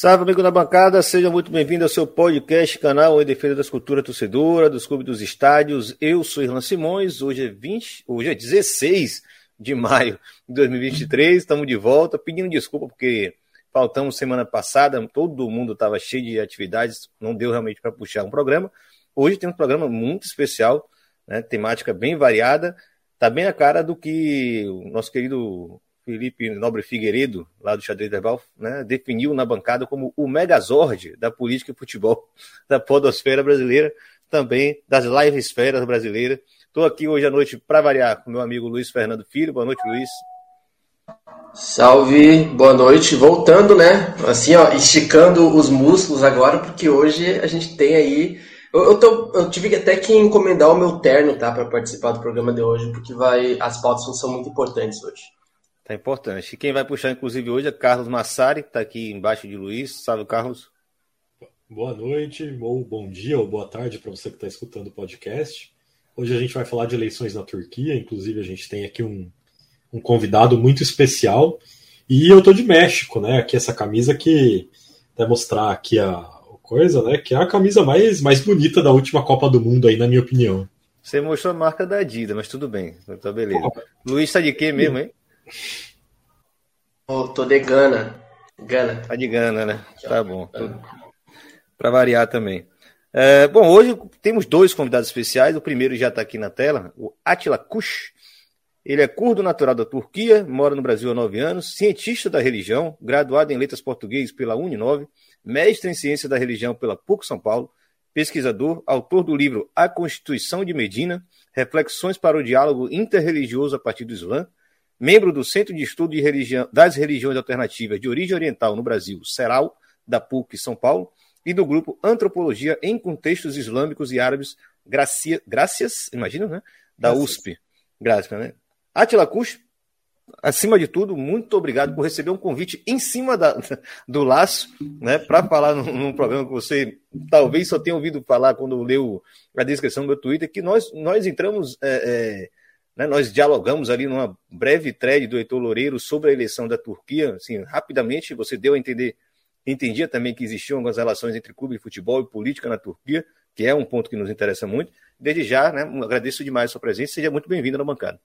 Salve, amigo da bancada, seja muito bem-vindo ao seu podcast, canal em defesa da escultura torcedora, dos clubes dos estádios. Eu sou Irlan Simões, hoje é 20, hoje é 16 de maio de 2023, estamos de volta, pedindo desculpa porque faltamos semana passada, todo mundo estava cheio de atividades, não deu realmente para puxar um programa. Hoje tem um programa muito especial, né, temática bem variada, tá bem a cara do que o nosso querido Felipe Nobre Figueiredo, lá do Xadrez Verbal, né, definiu na bancada como o megazord da política e futebol da podosfera brasileira, também das live esferas brasileiras. Estou aqui hoje à noite para variar com meu amigo Luiz Fernando Filho. Boa noite, Luiz. Salve, boa noite. Voltando, né? Assim, ó, esticando os músculos agora, porque hoje a gente tem aí. Eu, eu, tô, eu tive até que encomendar o meu terno, tá, para participar do programa de hoje, porque vai, as pautas são muito importantes hoje. Tá importante. E quem vai puxar, inclusive, hoje é Carlos Massari, que está aqui embaixo de Luiz. Salve, Carlos. Boa noite, ou bom dia, ou boa tarde para você que está escutando o podcast. Hoje a gente vai falar de eleições na Turquia, inclusive a gente tem aqui um, um convidado muito especial. E eu tô de México, né? Aqui essa camisa que vai mostrar aqui a coisa, né? Que é a camisa mais, mais bonita da última Copa do Mundo aí, na minha opinião. Você mostrou a marca da Adidas, mas tudo bem, tá beleza. Luiz tá de quê mesmo, hein? Oh, tô de Gana. Gana. Tá de Gana, né? Tá bom. Para variar também. É, bom, hoje temos dois convidados especiais. O primeiro já está aqui na tela, o Atila Kush. Ele é curdo natural da Turquia, mora no Brasil há nove anos, cientista da religião, graduado em letras português pela Uninove, mestre em ciência da religião pela PUC São Paulo, pesquisador, autor do livro A Constituição de Medina, Reflexões para o Diálogo Interreligioso a partir do Islã, membro do Centro de Estudo de Religião, das Religiões Alternativas de Origem Oriental no Brasil, CERAL, da PUC São Paulo, e do grupo Antropologia em Contextos Islâmicos e Árabes, Gracia, Gracias, imagina, né? Da Gracias. USP. Graças, né? Atila Kush, acima de tudo, muito obrigado por receber um convite em cima da, do laço, né, para falar num, num, programa que você talvez só tenha ouvido falar quando leu a descrição do meu Twitter, que nós, nós entramos é, é, né, nós dialogamos ali numa breve thread do Heitor Loureiro sobre a eleição da Turquia. Assim, rapidamente você deu a entender, entendia também que existiam algumas relações entre clube de futebol e política na Turquia, que é um ponto que nos interessa muito. Desde já, né, agradeço demais a sua presença. Seja muito bem-vindo na bancada.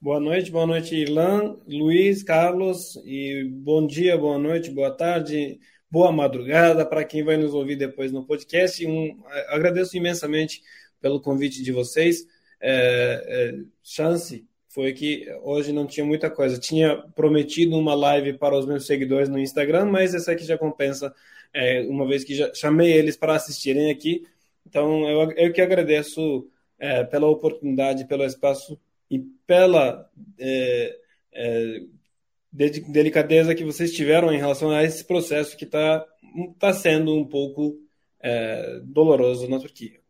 Boa noite, boa noite, Irlan, Luiz, Carlos, e bom dia, boa noite, boa tarde, boa madrugada para quem vai nos ouvir depois no podcast. Um, agradeço imensamente pelo convite de vocês é, é, chance foi que hoje não tinha muita coisa. Tinha prometido uma live para os meus seguidores no Instagram, mas essa aqui já compensa, é, uma vez que já chamei eles para assistirem aqui. Então, eu, eu que agradeço é, pela oportunidade, pelo espaço e pela é, é, delicadeza que vocês tiveram em relação a esse processo que está tá sendo um pouco doloroso na Turquia.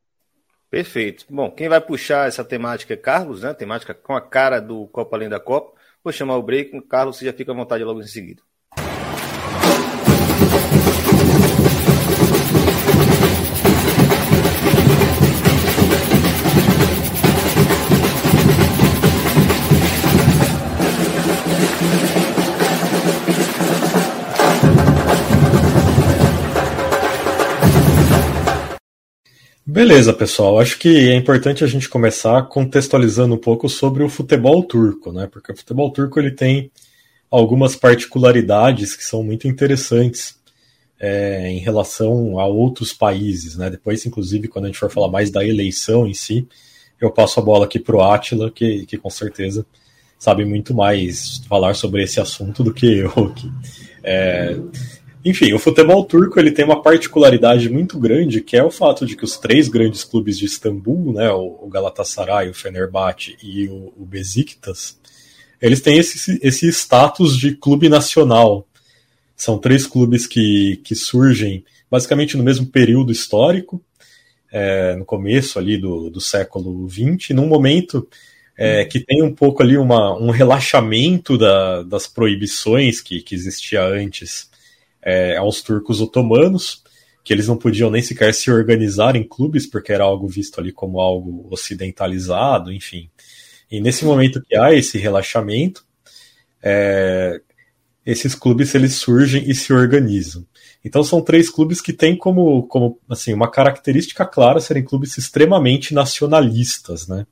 Perfeito. Bom, quem vai puxar essa temática é Carlos, né? Temática com a cara do Copa Além da Copa. Vou chamar o break. Carlos, você já fica à vontade logo em seguida. Beleza, pessoal. Acho que é importante a gente começar contextualizando um pouco sobre o futebol turco, né? Porque o futebol turco ele tem algumas particularidades que são muito interessantes é, em relação a outros países, né? Depois, inclusive, quando a gente for falar mais da eleição em si, eu passo a bola aqui para o Átila, que, que com certeza sabe muito mais falar sobre esse assunto do que eu aqui. É, enfim, o futebol turco ele tem uma particularidade muito grande, que é o fato de que os três grandes clubes de Istambul, né, o Galatasaray, o Fenerbahçe e o, o Besiktas, eles têm esse, esse status de clube nacional. São três clubes que, que surgem basicamente no mesmo período histórico, é, no começo ali do, do século XX, num momento é, que tem um pouco ali uma, um relaxamento da, das proibições que, que existia antes é, aos turcos otomanos, que eles não podiam nem sequer se organizar em clubes, porque era algo visto ali como algo ocidentalizado, enfim. E nesse momento que há esse relaxamento, é, esses clubes eles surgem e se organizam. Então são três clubes que têm como, como assim, uma característica clara serem clubes extremamente nacionalistas, né?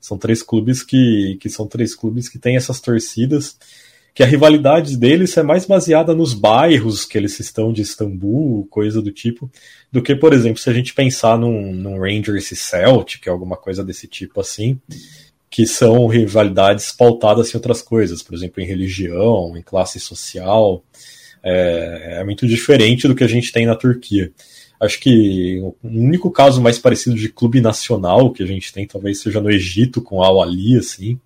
São três clubes que, que são três clubes que têm essas torcidas que a rivalidade deles é mais baseada nos bairros que eles estão de Istambul, coisa do tipo, do que, por exemplo, se a gente pensar num, num Rangers e Celtic, alguma coisa desse tipo assim, que são rivalidades pautadas em outras coisas, por exemplo, em religião, em classe social. É, é muito diferente do que a gente tem na Turquia. Acho que o único caso mais parecido de clube nacional que a gente tem talvez seja no Egito com Al Ali, assim.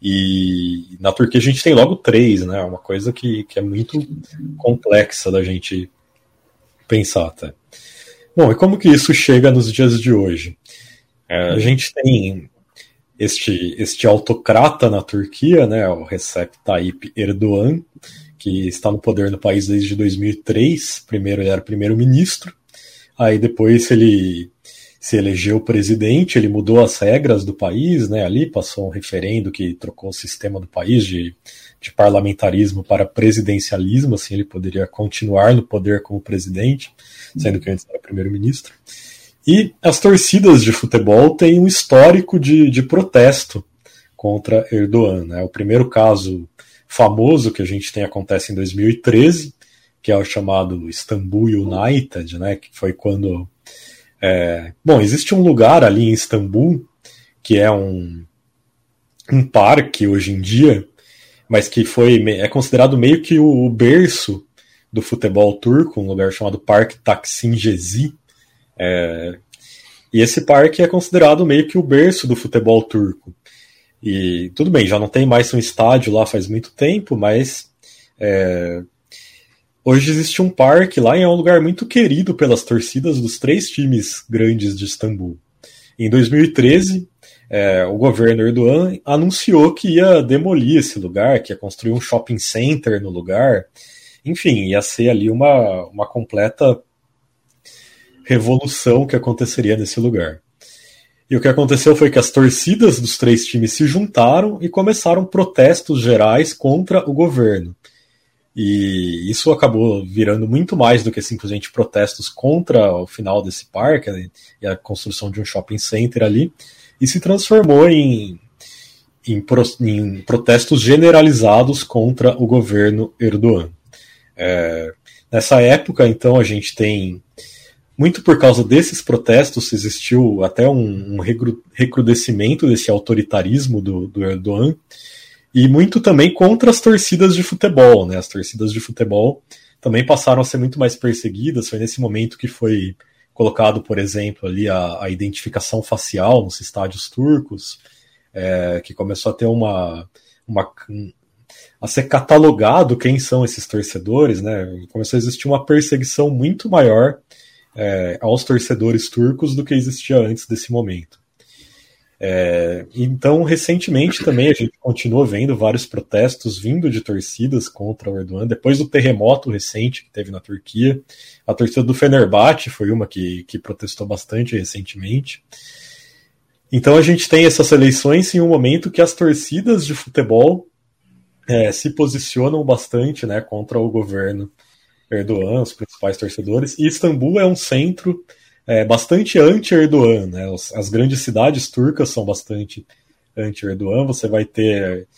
E na Turquia a gente tem logo três, né? Uma coisa que, que é muito complexa da gente pensar até. Bom, e como que isso chega nos dias de hoje? É, a gente tem este, este autocrata na Turquia, né, o Recep Tayyip Erdogan, que está no poder no país desde 2003. Primeiro ele era primeiro-ministro, aí depois ele se elegeu presidente, ele mudou as regras do país, né? Ali passou um referendo que trocou o sistema do país de, de parlamentarismo para presidencialismo, assim ele poderia continuar no poder como presidente, sendo que antes era primeiro-ministro. E as torcidas de futebol têm um histórico de, de protesto contra Erdogan. Né? O primeiro caso famoso que a gente tem acontece em 2013, que é o chamado Istanbul United, né? que foi quando é, bom, existe um lugar ali em Istambul que é um, um parque hoje em dia, mas que foi é considerado meio que o berço do futebol turco, um lugar chamado Parque Taksim Gezi. É, e esse parque é considerado meio que o berço do futebol turco. E tudo bem, já não tem mais um estádio lá faz muito tempo, mas é, Hoje existe um parque lá e é um lugar muito querido pelas torcidas dos três times grandes de Istambul. Em 2013, é, o governo Erdogan anunciou que ia demolir esse lugar, que ia construir um shopping center no lugar. Enfim, ia ser ali uma, uma completa revolução que aconteceria nesse lugar. E o que aconteceu foi que as torcidas dos três times se juntaram e começaram protestos gerais contra o governo. E isso acabou virando muito mais do que simplesmente protestos contra o final desse parque né, e a construção de um shopping center ali, e se transformou em, em, em protestos generalizados contra o governo Erdogan. É, nessa época, então, a gente tem muito por causa desses protestos, existiu até um, um recrudescimento desse autoritarismo do, do Erdogan, e muito também contra as torcidas de futebol, né? As torcidas de futebol também passaram a ser muito mais perseguidas. Foi nesse momento que foi colocado, por exemplo, ali a, a identificação facial nos estádios turcos, é, que começou a ter uma, uma a ser catalogado quem são esses torcedores, né? Começou a existir uma perseguição muito maior é, aos torcedores turcos do que existia antes desse momento. É, então, recentemente também a gente continuou vendo vários protestos vindo de torcidas contra o Erdogan, depois do terremoto recente que teve na Turquia. A torcida do Fenerbahçe foi uma que, que protestou bastante recentemente. Então a gente tem essas eleições em um momento que as torcidas de futebol é, se posicionam bastante né, contra o governo Erdogan, os principais torcedores, e Istambul é um centro é, bastante anti-Erdogan. Né? As grandes cidades turcas são bastante anti-Erdogan. Você vai ter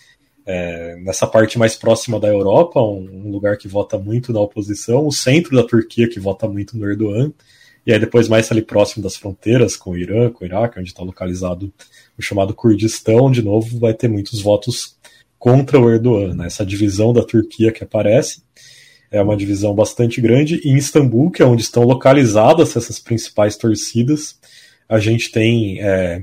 é, nessa parte mais próxima da Europa, um, um, lugar que vota muito na oposição, o centro da Turquia que vota muito no Erdogan, e aí depois mais ali próximo das fronteiras com o Irã, com o Iraque, onde está localizado o chamado Kurdistão, de novo vai ter muitos votos contra o Erdogan, né? essa divisão da Turquia que aparece. É uma divisão bastante grande. E em Istambul, que é onde estão localizadas essas principais torcidas, a gente tem, é,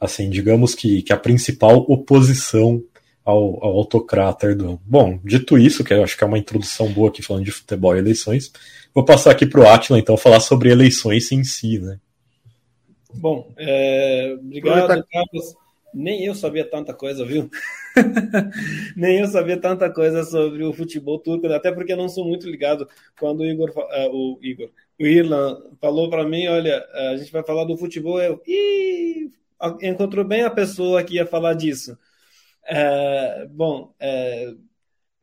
assim, digamos que, que a principal oposição ao, ao autocrata Erdogan. Bom, dito isso, que eu acho que é uma introdução boa aqui falando de futebol e eleições, vou passar aqui para o Atila, então, falar sobre eleições em si, né? Bom, é, obrigado, Carlos. Nem eu sabia tanta coisa, viu? Nem eu sabia tanta coisa sobre o futebol turco, até porque eu não sou muito ligado. Quando o Igor, uh, o Igor, o Irlan falou para mim, olha, a gente vai falar do futebol, eu Ih, encontrou bem a pessoa que ia falar disso. É, bom, é,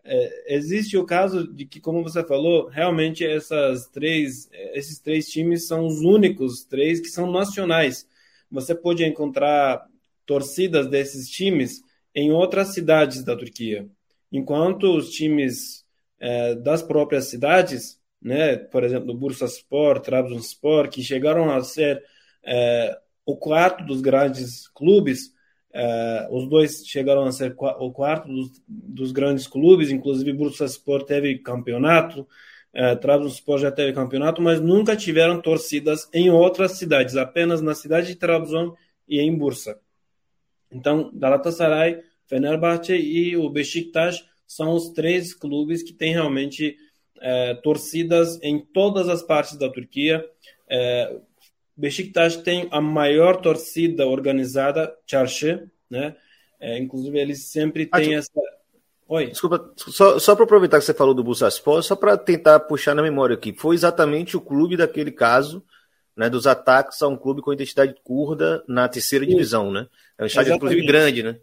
é, existe o caso de que, como você falou, realmente essas três, esses três times são os únicos três que são nacionais. Você pode encontrar torcidas desses times em outras cidades da Turquia, enquanto os times é, das próprias cidades, né, por exemplo, Bursaspor, Trabzonspor, que chegaram a ser é, o quarto dos grandes clubes, é, os dois chegaram a ser o quarto dos, dos grandes clubes, inclusive Bursaspor teve campeonato, é, Trabzonspor já teve campeonato, mas nunca tiveram torcidas em outras cidades, apenas na cidade de Trabzon e em Bursa. Então, Galatasaray, Fenerbahçe e o Beşiktaş são os três clubes que têm realmente é, torcidas em todas as partes da Turquia. É, Beşiktaş tem a maior torcida organizada, Çarşı, né? É, inclusive, eles sempre têm essa. Oi. Desculpa, só, só para aproveitar que você falou do Bursaspor, só para tentar puxar na memória aqui, foi exatamente o clube daquele caso, né, dos ataques a um clube com identidade curda na terceira Sim. divisão, né? É um estádio, inclusive, grande, né?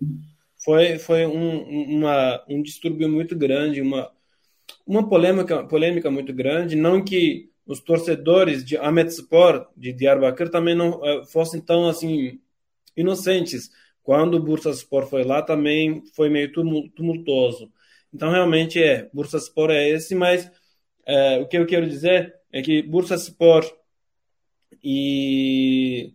Foi, foi um, uma, um distúrbio muito grande, uma, uma polêmica, polêmica muito grande, não que os torcedores de Ahmetspor, de Diyarbakir, também não uh, fossem tão assim inocentes. Quando o Bursaspor foi lá, também foi meio tumultuoso. Então, realmente é, Bursaspor é esse, mas uh, o que eu quero dizer é que Bursaspor e,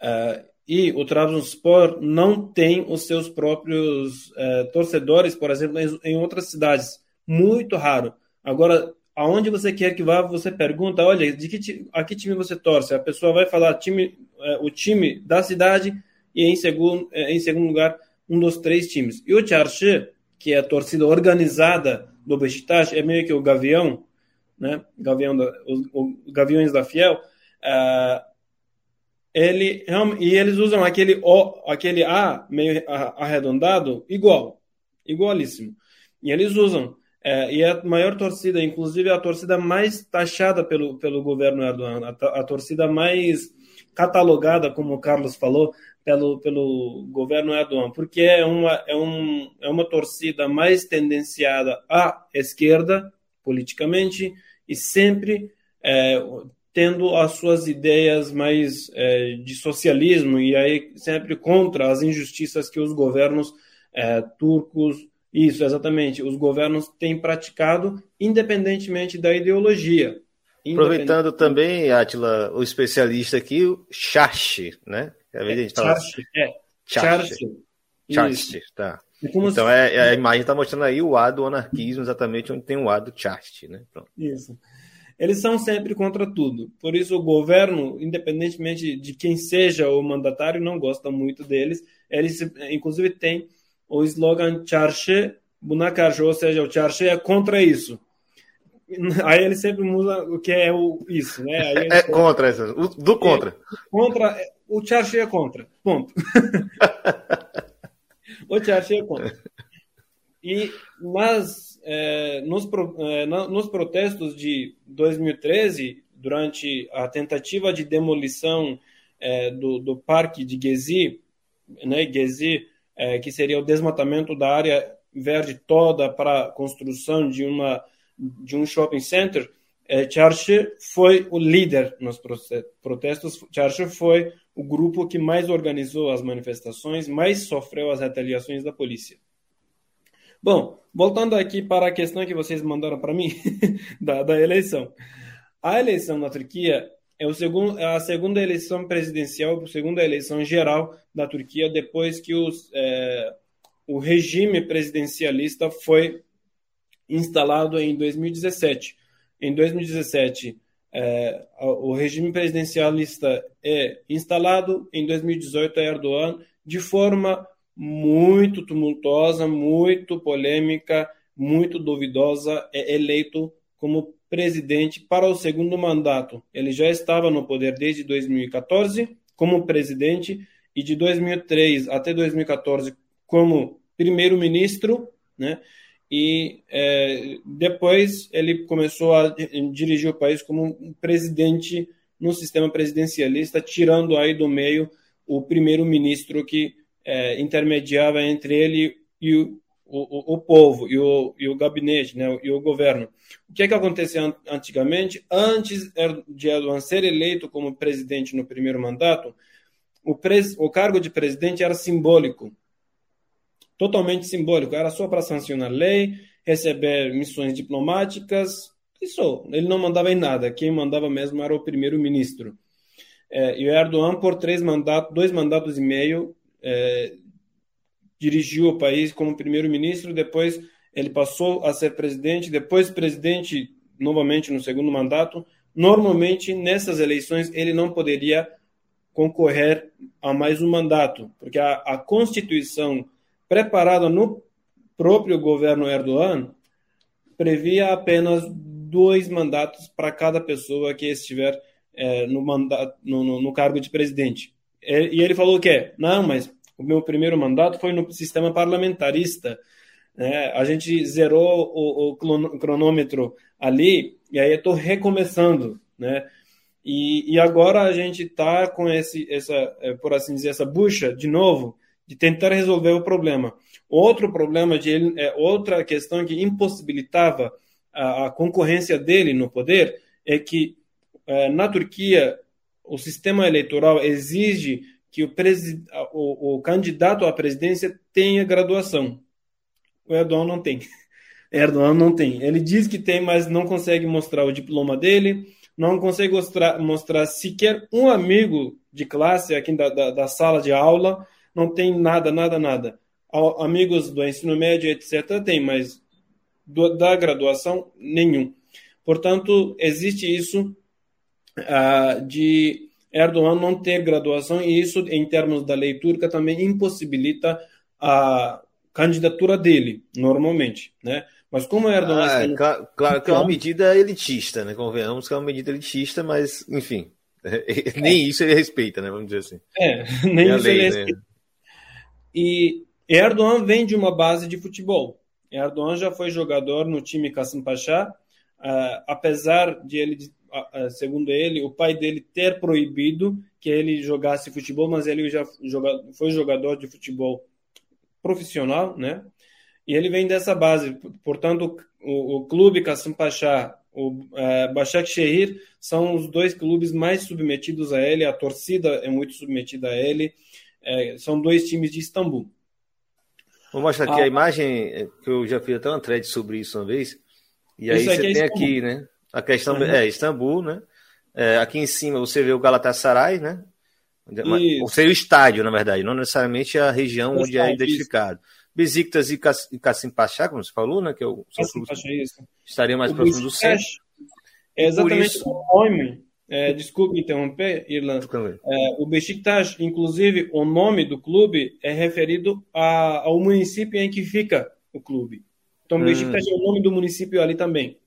uh, e o Trabzonspor não tem os seus próprios torcedores, por exemplo, em, outras cidades. Muito raro. Agora, aonde você quer que vá, você pergunta, olha, de que a que time você torce? A pessoa vai falar time, é, o time da cidade e em segundo, é, em segundo lugar um dos três times. E o Çarşı, que é a torcida organizada do Beşiktaş, é meio que o Gavião, né? Gavião da, os Gaviões da Fiel. Uh, ele e eles usam aquele O, aquele A meio arredondado igual, igualíssimo. E eles usam é, e a maior torcida, inclusive a torcida mais taxada pelo, pelo governo Erdogan, a, a torcida mais catalogada, como o Carlos falou, pelo, pelo governo Erdogan, porque é uma, é, um, é uma torcida mais tendenciada à esquerda, politicamente, e sempre é, tendo as suas ideias mais é, de socialismo, e aí sempre contra as injustiças que os governos é, turcos isso, exatamente. Os governos têm praticado independentemente da ideologia. Aproveitando também, Atila, o especialista aqui, o Charche, né? É, a gente fala Charche, é. Charche. Charche, tá. É então se... é, a imagem está mostrando aí o A do anarquismo, exatamente onde tem o A do né? Pronto. Isso. Eles são sempre contra tudo. Por isso, o governo, independentemente de quem seja o mandatário, não gosta muito deles. Eles, inclusive, têm o slogan Çarşı buna karşı, ou seja, o Çarşı é contra isso. Aí ele sempre muda o que é o isso, né? Aí é contra isso, do contra. É, contra, o Çarşı é contra, ponto. o Çarşı é contra. E, mas é, nos, é, nos protestos de 2013, durante a tentativa de demolição é, do, do parque de Gezi, né, Gezi que seria o desmatamento da área verde toda para a construção de, uma, de um shopping center, é, foi o líder nos protestos. Çarşı foi o grupo que mais organizou as manifestações, mais sofreu as retaliações da polícia. Bom, voltando aqui para a questão que vocês mandaram para mim da, da eleição. A eleição na Turquia é, segundo, é a segunda eleição presidencial, a segunda eleição geral da Turquia depois que os, é, o regime presidencialista foi instalado em 2017. Em 2017, é, o regime presidencialista é instalado, em 2018 é Erdogan, de forma muito tumultuosa, muito polêmica, muito duvidosa, é eleito como presidente para o segundo mandato. Ele já estava no poder desde 2014 como presidente e de 2003 até 2014 como primeiro-ministro, né? E é, depois ele começou a dirigir o país como presidente no sistema presidencialista, tirando aí do meio o primeiro-ministro que é, intermediava entre ele e o, o, o, povo e o, e o gabinete, né, e o governo. O que é que acontecia antigamente? Antes de Erdogan ser eleito como presidente no primeiro mandato, o, pres, o cargo de presidente era simbólico, totalmente simbólico, era só para sancionar lei, receber missões diplomáticas, isso. Ele não mandava em nada, quem mandava mesmo era o primeiro-ministro. É, e o Erdogan, por três mandatos, dois mandatos e meio, é, dirigiu o país como primeiro-ministro, depois ele passou a ser presidente, depois presidente novamente no segundo mandato. Normalmente, nessas eleições, ele não poderia concorrer a mais um mandato, porque a, a Constituição preparada no próprio governo Erdogan previa apenas dois mandatos para cada pessoa que estiver é, no, mandato, no, no, no cargo de presidente. E ele falou que não, mas o meu primeiro mandato foi no sistema parlamentarista. Né? A gente zerou o, o cronômetro ali e aí eu estou recomeçando, né? E, e agora a gente está com esse, essa, é, por assim dizer, essa bucha de novo de tentar resolver o problema. Outro problema de ele, é outra questão que impossibilitava a, a concorrência dele no poder é que é, na Turquia o sistema eleitoral exige que o, o, o, candidato à presidência tenha graduação. O Erdogan não tem. Erdogan não tem. Ele diz que tem, mas não consegue mostrar o diploma dele, não consegue mostrar, mostrar sequer um amigo de classe aqui da, da, da sala de aula, não tem nada, nada, nada. Amigos do ensino médio, etc., tem, mas do, da graduação, nenhum. Portanto, existe isso uh, de Erdogan não ter graduação e isso, em termos da lei turca, também impossibilita a candidatura dele, normalmente, né? Mas como Erdogan... Ah, é, claro, claro, que é uma medida elitista, né? Convenhamos que é uma medida elitista, mas, enfim, nem isso ele respeita, né? Vamos dizer assim. É, nem isso lei, ele né? respeita. Né? E Erdogan vem de uma base de futebol. Erdogan já foi jogador no time Kasım Pasha, uh, apesar de ele segundo ele, o pai dele ter proibido que ele jogasse futebol, mas ele já foi jogador de futebol profissional, né? E ele vem dessa base. Portanto, o, o clube Kasım Pasha, o uh, Başakşehir são os dois clubes mais submetidos a ele. A torcida é muito submetida a ele. É, são dois times de Istambul. Vou mostrar aqui a, a imagem é, que eu já fiz até uma thread sobre isso uma vez. E aí você é tem aqui, né? A questão é Istambul, né? É, aqui em cima você vê o Galatasaray, né? Ou seja, o estádio, na verdade, não necessariamente a região o onde é identificado. Besiktas e Cassim Pachá, como você falou, né? Que é o Pachá, isso. Estaria mais o próximo do centro. É exatamente isso... o nome. É, desculpe interromper, Irlanda. É, o Besiktas, inclusive, o nome do clube é referido a, ao município em que fica o clube. Então, hum. Besiktas é o nome do município ali também.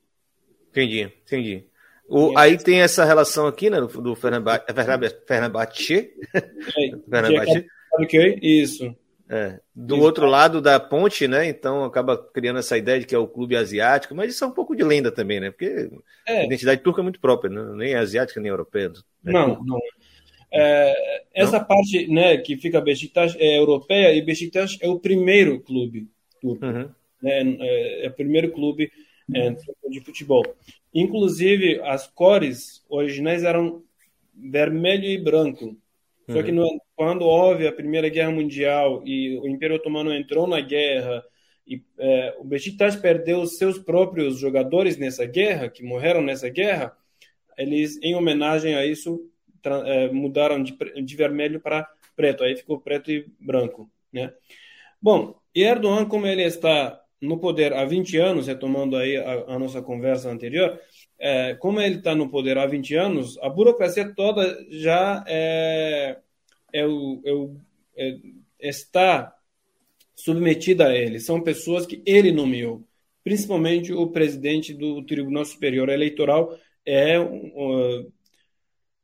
Entendi, entendi. O, aí tem essa relação aqui, né, do, do Fenerbahçe. Fenerbahçe. Ok, isso. É. Do isso. outro lado da ponte, né? Então acaba criando essa ideia de que é o clube asiático, mas isso é um pouco de lenda também, né? Porque é. a identidade turca é muito própria, né? nem asiática nem europeia. Né? Não, não. É, essa não? parte, né, que fica Besiktas é europeia e Besiktas é o primeiro clube turco. Uhum. Né? É, é o primeiro clube é, de futebol. Inclusive, as cores originais eram vermelho e branco. Só que uhum. no, quando houve a Primeira Guerra Mundial e o Império Otomano entrou na guerra e é, o Besiktas perdeu seus próprios jogadores nessa guerra, que morreram nessa guerra, eles, em homenagem a isso, é, mudaram de, de vermelho para preto. Aí ficou preto e branco, né? Bom, Erdogan, como ele está no poder há 20 anos, retomando aí a, a nossa conversa anterior, é, como ele está no poder há 20 anos, a burocracia toda já é, é, é, está submetida a ele. São pessoas que ele nomeou, principalmente o presidente do Tribunal Superior Eleitoral é,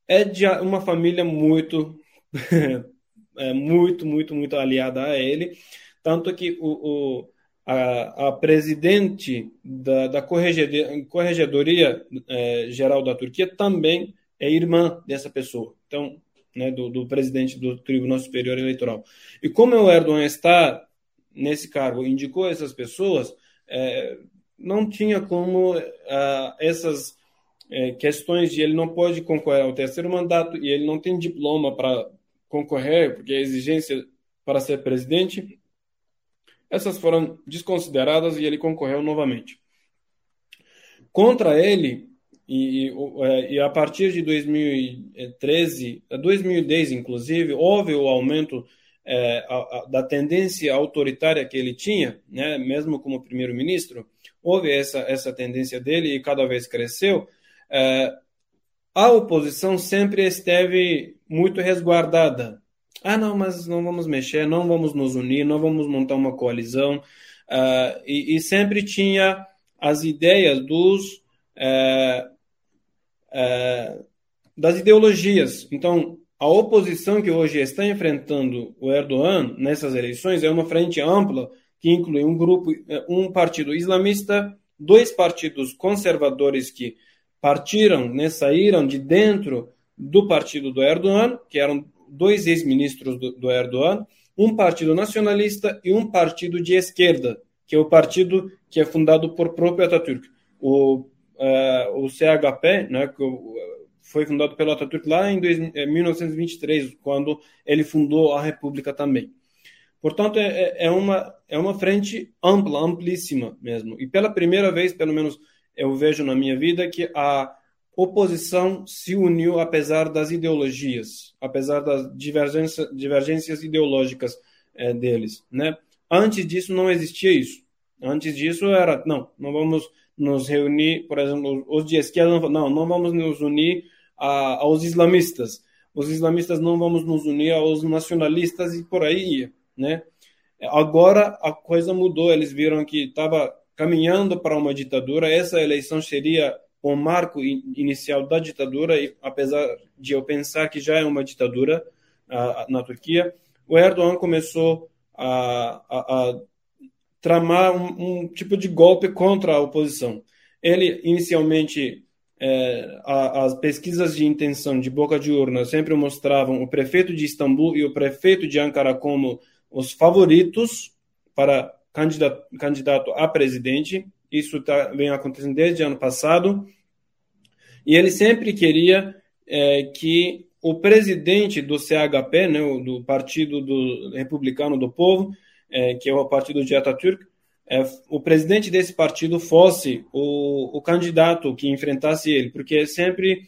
é de uma família muito, é muito, muito, muito aliada a ele, tanto que o, o a, a, presidente da, da Corregedoria, é, Geral da Turquia também é irmã dessa pessoa, então, né, do, do, presidente do Tribunal Superior Eleitoral. E como o Erdogan está nesse cargo, indicou essas pessoas, é, não tinha como ah, essas é, questões de ele não pode concorrer ao terceiro mandato e ele não tem diploma para concorrer, porque a exigência para ser presidente, essas foram desconsideradas e ele concorreu novamente. Contra ele, e, e, é, e a partir de 2013, 2010 inclusive, houve o aumento é, a, a, da tendência autoritária que ele tinha, né, mesmo como primeiro-ministro, houve essa, essa tendência dele e cada vez cresceu, é, a oposição sempre esteve muito resguardada. Ah, não, mas não vamos mexer, não vamos nos unir, não vamos montar uma coalizão. Uh, e, e, sempre tinha as ideias dos uh, uh, das ideologias. Então, a oposição que hoje está enfrentando o Erdogan nessas eleições é uma frente ampla que inclui um grupo, um partido islamista, dois partidos conservadores que partiram, né, saíram de dentro do partido do Erdogan, que eram dois ex-ministros do, do, Erdogan, um partido nacionalista e um partido de esquerda, que é o partido que é fundado por próprio Atatürk. O, uh, o CHP, né, que foi fundado pelo Atatürk lá em 1923, quando ele fundou a República também. Portanto, é, é, é, uma, é uma frente ampla, amplíssima mesmo. E pela primeira vez, pelo menos eu vejo na minha vida que a oposição se uniu apesar das ideologias, apesar das divergências, divergências ideológicas é, deles, né? Antes disso não existia isso. Antes disso era não, não vamos nos reunir, por exemplo, os de esquerda não, não vamos nos unir a, aos islamistas. Os islamistas não vamos nos unir aos nacionalistas e por aí ia, né? Agora a coisa mudou, eles viram que estava caminhando para uma ditadura. Essa eleição seria o marco inicial da ditadura, e apesar de eu pensar que já é uma ditadura uh, na Turquia, o Erdogan começou a, a, a tramar um, um, tipo de golpe contra a oposição. Ele, inicialmente, é, a, as pesquisas de intenção de boca de urna sempre mostravam o prefeito de Istambul e o prefeito de Ankara como os favoritos para candidato, candidato a presidente. Isso tá, vem acontecendo desde ano passado. E ele sempre queria é, que o presidente do CHP, né, do Partido do Republicano do Povo, é, que é o partido de Atatürk, é, o presidente desse partido fosse o, o candidato que enfrentasse ele, porque sempre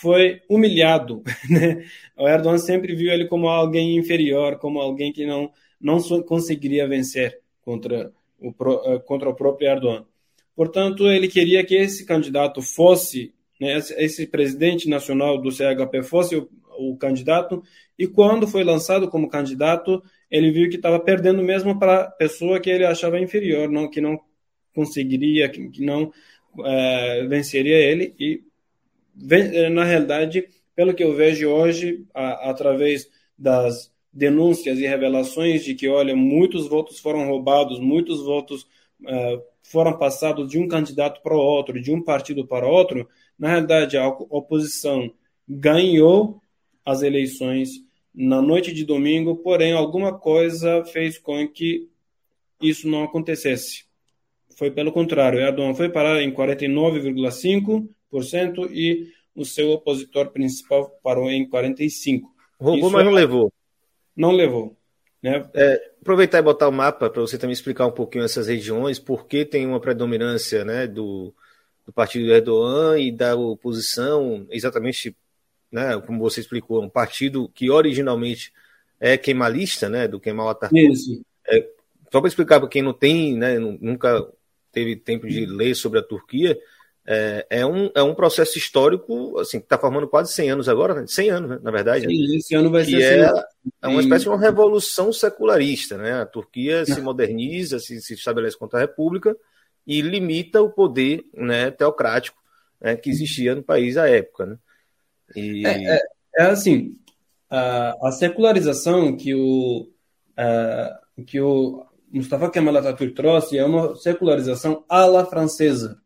foi humilhado. Né? O Erdogan sempre viu ele como alguém inferior, como alguém que não, não conseguiria vencer contra o, eh, contra o próprio Erdogan. Portanto, ele queria que esse candidato fosse, né, esse presidente nacional do CHP fosse o, o candidato, e quando foi lançado como candidato, ele viu que estava perdendo mesmo para a pessoa que ele achava inferior, não, que não conseguiria, que, que não é, venceria ele, e eh, na realidade, pelo que eu vejo hoje, a, através das denúncias e revelações de que, olha, muitos votos foram roubados, muitos votos uh, foram passados de um candidato para o outro, de um partido para outro, na realidade a oposição ganhou as eleições na noite de domingo, porém alguma coisa fez com que isso não acontecesse. Foi pelo contrário, Erdogan foi parar em 49,5% e o seu opositor principal parou em 45%. Roubou, isso mas não é... levou não levou. Né? É, aproveitar e botar o mapa para você também explicar um pouquinho essas regiões, por que tem uma predominância né, do, do partido do Erdogan e da oposição, exatamente né, como você explicou, um partido que originalmente é queimalista, né, do Kemal Atatürk. Isso. É, só para explicar para quem não tem, né, nunca teve tempo de ler sobre a Turquia, é, é, um, é um processo histórico, assim, que está formando quase 100 anos agora, né? 100 anos, né, na verdade. Sim, né? esse ano vai que ser é, é uma espécie de uma revolução secularista, né? A Turquia se moderniza, se, se estabelece contra a República e limita o poder né, teocrático né, que existia no país à época, né? E... É, é, é assim, a, a, secularização que o, a, que o Mustafa Kemal Atatürk trouxe é uma secularização à la francesa,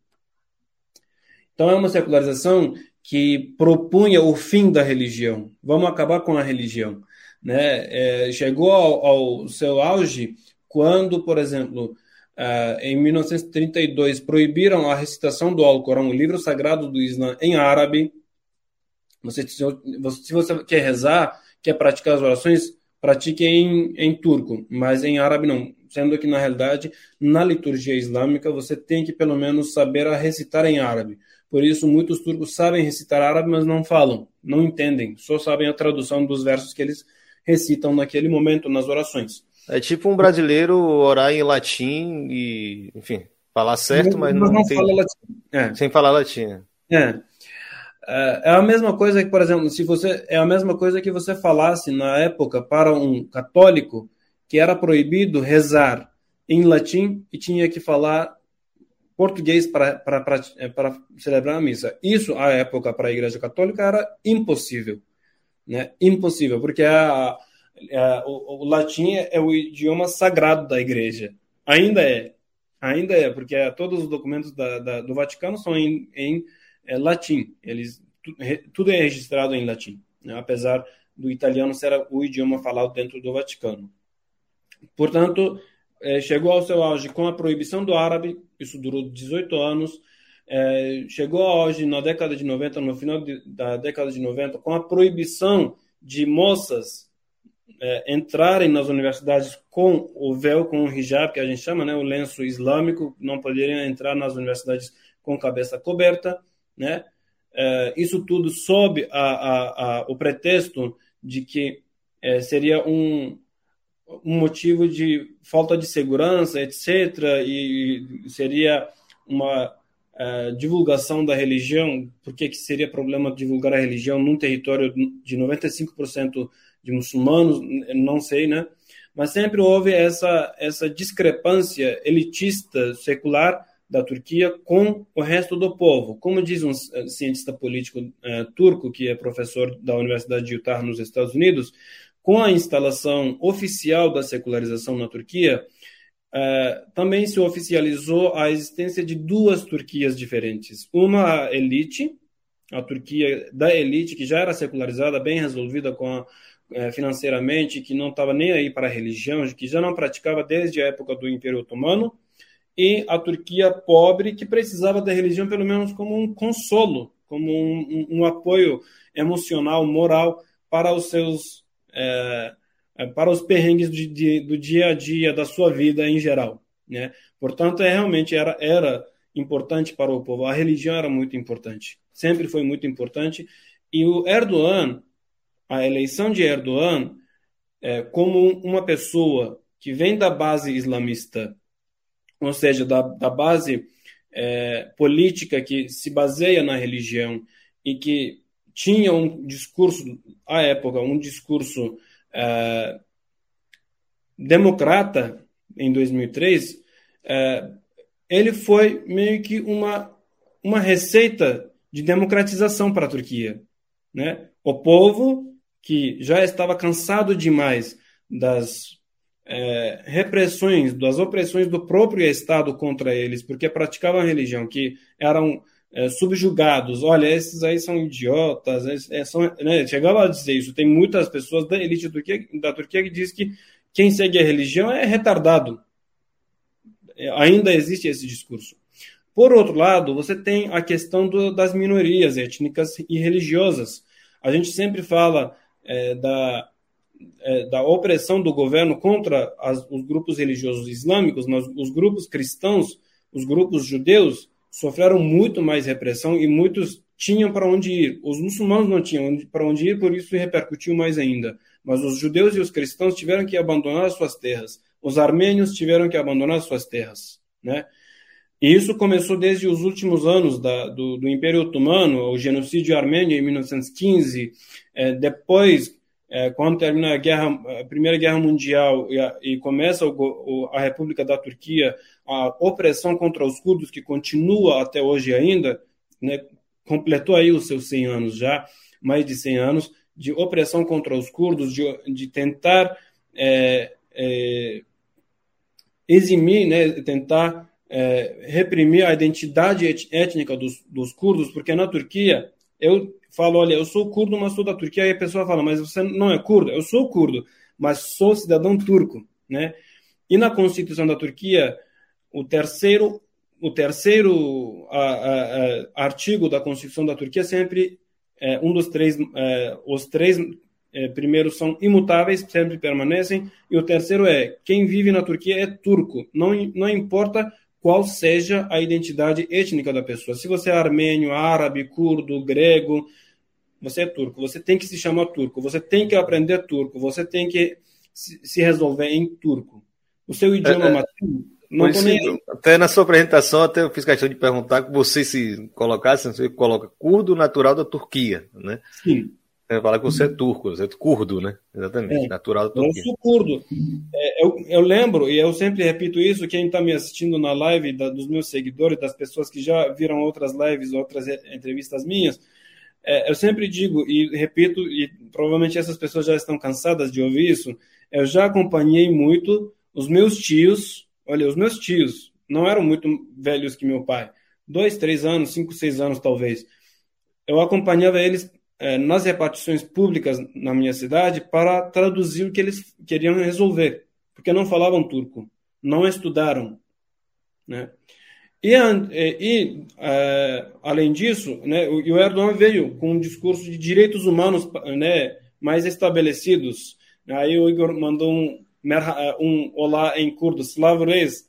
então, é uma secularização que propunha o fim da religião. Vamos acabar com a religião. Né? É, chegou ao, ao, seu auge quando, por exemplo, uh, em 1932, proibiram a recitação do Alcorão, o livro sagrado do Islã, em árabe. Você, se você quer rezar, quer praticar as orações, pratique em, em turco, mas em árabe não. Sendo que, na realidade, na liturgia islâmica, você tem que, pelo menos, saber a recitar em árabe por isso, muitos turcos sabem recitar árabe, mas não falam, não entendem, só sabem a tradução dos versos que eles recitam naquele momento nas orações. É tipo um brasileiro orar em latim e, enfim, falar certo, não, mas não, não tem... fala latim. É. Sem falar latim. É. é. É a mesma coisa que, por exemplo, se você é a mesma coisa que você falasse na época para um católico que era proibido rezar em latim e tinha que falar português para, é, para celebrar a missa. Isso, à época, para a Igreja Católica era impossível. Né? Impossível, porque a, a, o, o, latim é o idioma sagrado da Igreja. Ainda é. Ainda é, porque todos os documentos da, da, do Vaticano são em, em é, latim. Eles, tudo é registrado em latim, né? apesar do italiano ser o idioma falado dentro do Vaticano. Portanto, é, chegou ao seu auge com a proibição do árabe, isso durou 18 anos, é, chegou auge na década de 90, no final de, da década de 90, com a proibição de moças é, entrarem nas universidades com o véu, com o hijab, que a gente chama, né, o lenço islâmico, não poderiam entrar nas universidades com cabeça coberta, né? É, isso tudo sob a, a, a, o pretexto de que é, seria um, um motivo de falta de segurança, etc., e seria uma divulgação da religião, por que seria problema divulgar a religião num território de 95% de muçulmanos, não sei, né? Mas sempre houve essa, essa discrepância elitista, secular, da Turquia com o resto do povo. Como diz um cientista político uh, turco, que é professor da Universidade de Utah, nos Estados Unidos, com a instalação oficial da secularização na Turquia, uh, também se oficializou a existência de duas Turquias diferentes. Uma elite, a Turquia da elite, que já era secularizada, bem resolvida com a, uh, financeiramente, que não estava nem aí para a religião, que já não praticava desde a época do Império Otomano, e a Turquia pobre, que precisava da religião pelo menos como um consolo, como um, um, um apoio emocional, moral para os seus é, é, para os perrengues de, de, do dia a dia da sua vida em geral. Né? Portanto, é, realmente era, era importante para o povo. A religião era muito importante, sempre foi muito importante. E o Erdogan, a eleição de Erdogan, é, como uma pessoa que vem da base islamista, ou seja, da, da base é, política que se baseia na religião e que tinha um discurso, à época, um discurso uh, democrata em 2003, uh, é, ele foi meio que uma, uma receita de democratização para a Turquia. Né? O povo, que já estava cansado demais das é, repressões, das opressões do próprio Estado contra eles, porque praticavam a religião, que eram é, subjugados. Olha, esses aí são idiotas. É, são, né? Chegava a dizer isso. Tem muitas pessoas da elite da Turquia, da Turquia que diz que quem segue a religião é retardado. É, ainda existe esse discurso. Por outro lado, você tem a questão do, das minorias étnicas e religiosas. A gente sempre fala é, da, é, da opressão do governo contra as, os grupos religiosos islâmicos, mas os grupos cristãos, os grupos judeus, sofreram muito mais repressão e muitos tinham para onde ir. Os muçulmanos não tinham para onde ir, por isso repercutiu mais ainda. Mas os judeus e os cristãos tiveram que abandonar suas terras, os armênios tiveram que abandonar suas terras, né? E isso começou desde os últimos anos da, do, do, Império Otomano, o genocídio armênio em 1915. É, depois, é, quando termina a, guerra, a, Primeira Guerra Mundial e, a, e começa o, o, a República da Turquia, a opressão contra os curdos, que continua até hoje ainda, né, completou aí os seus 100 anos já, mais de 100 anos, de opressão contra os curdos, de, de tentar é, é eximir, né, tentar é, reprimir a identidade étnica dos, dos curdos, porque na Turquia, eu falo, olha, eu sou curdo, mas sou da Turquia, e a pessoa fala, mas você não é curdo? Eu sou curdo, mas sou cidadão turco, né? E na Constituição da Turquia, o terceiro o terceiro a, a, a, artigo da Constituição da Turquia sempre é, um dos três é, os três é, primeiros são imutáveis sempre permanecem e o terceiro é quem vive na Turquia é turco não não importa qual seja a identidade étnica da pessoa. Se você é armênio, árabe, curdo, grego, você é turco. Você tem que se chamar turco. Você tem que aprender turco. Você tem que se resolver em turco. O seu idioma é, é. materno. Não nem... Até na sua apresentação, até eu fiz questão de perguntar que você se colocasse, você coloca curdo natural da Turquia, né? Sim. É, fala que você é turco, você é curdo, né? Exatamente, é, natural da Turquia. Eu sou curdo. É, eu, eu, lembro, e eu sempre repito isso, quem está me assistindo na live, da, dos meus seguidores, das pessoas que já viram outras lives, outras entrevistas minhas, é, eu sempre digo e repito, e provavelmente essas pessoas já estão cansadas de ouvir isso, eu já acompanhei muito os meus tios, olha, os meus tios não eram muito velhos que meu pai, dois, três anos, cinco, seis anos talvez. Eu acompanhava eles é, nas repartições públicas na minha cidade para traduzir o que eles queriam resolver, porque não falavam turco, não estudaram, né? E, e é, além disso, né, o, o Erdogan veio com um discurso de direitos humanos né, mais estabelecidos. Aí o Igor mandou um, um olá em curdo, Slavres.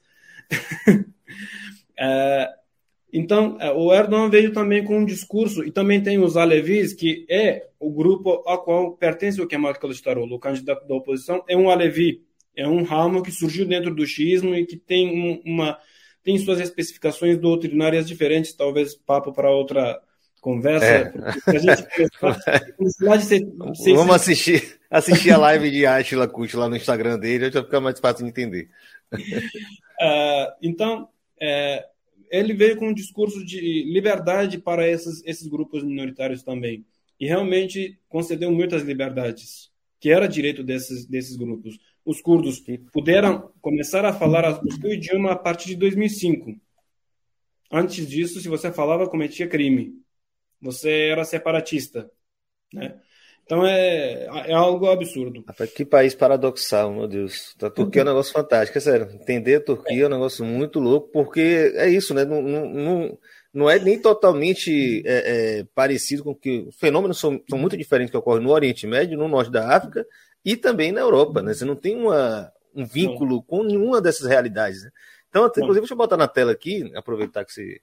é, então, é, o Erdogan veio também com um discurso, e também tem os Alevis, que é o grupo a qual pertence o Kemal Kılıçdaroğlu, o candidato da oposição, é um Alevi, é um ramo que surgiu dentro do xiismo e que tem um, uma tem suas especificações doutrinárias diferentes, talvez papo para outra conversa. É. A gente, Vamos assistir, assistir a live de Ashila Kut lá no Instagram dele, já fica mais fácil de entender. Uh, então, é, ele veio com um discurso de liberdade para esses, esses grupos minoritários também. E realmente concedeu muitas liberdades, que era direito desses, desses grupos. Os curdos puderam começar a falar o seu idioma a partir de 2005. Antes disso, se você falava, cometia crime. Você era separatista. Né? Então é, é algo absurdo. Que país paradoxal, meu Deus. A Turquia é um negócio fantástico, é sério. Entender a Turquia é, é um negócio muito louco, porque é isso, né? Não, não, não é nem totalmente é, é, parecido com que. Os fenômenos são, são muito diferentes que ocorrem no Oriente Médio, no norte da África e também na Europa, né? Você não tem uma, um vínculo com nenhuma dessas realidades. Né? Então, até, inclusive, deixa eu botar na tela aqui, aproveitar que você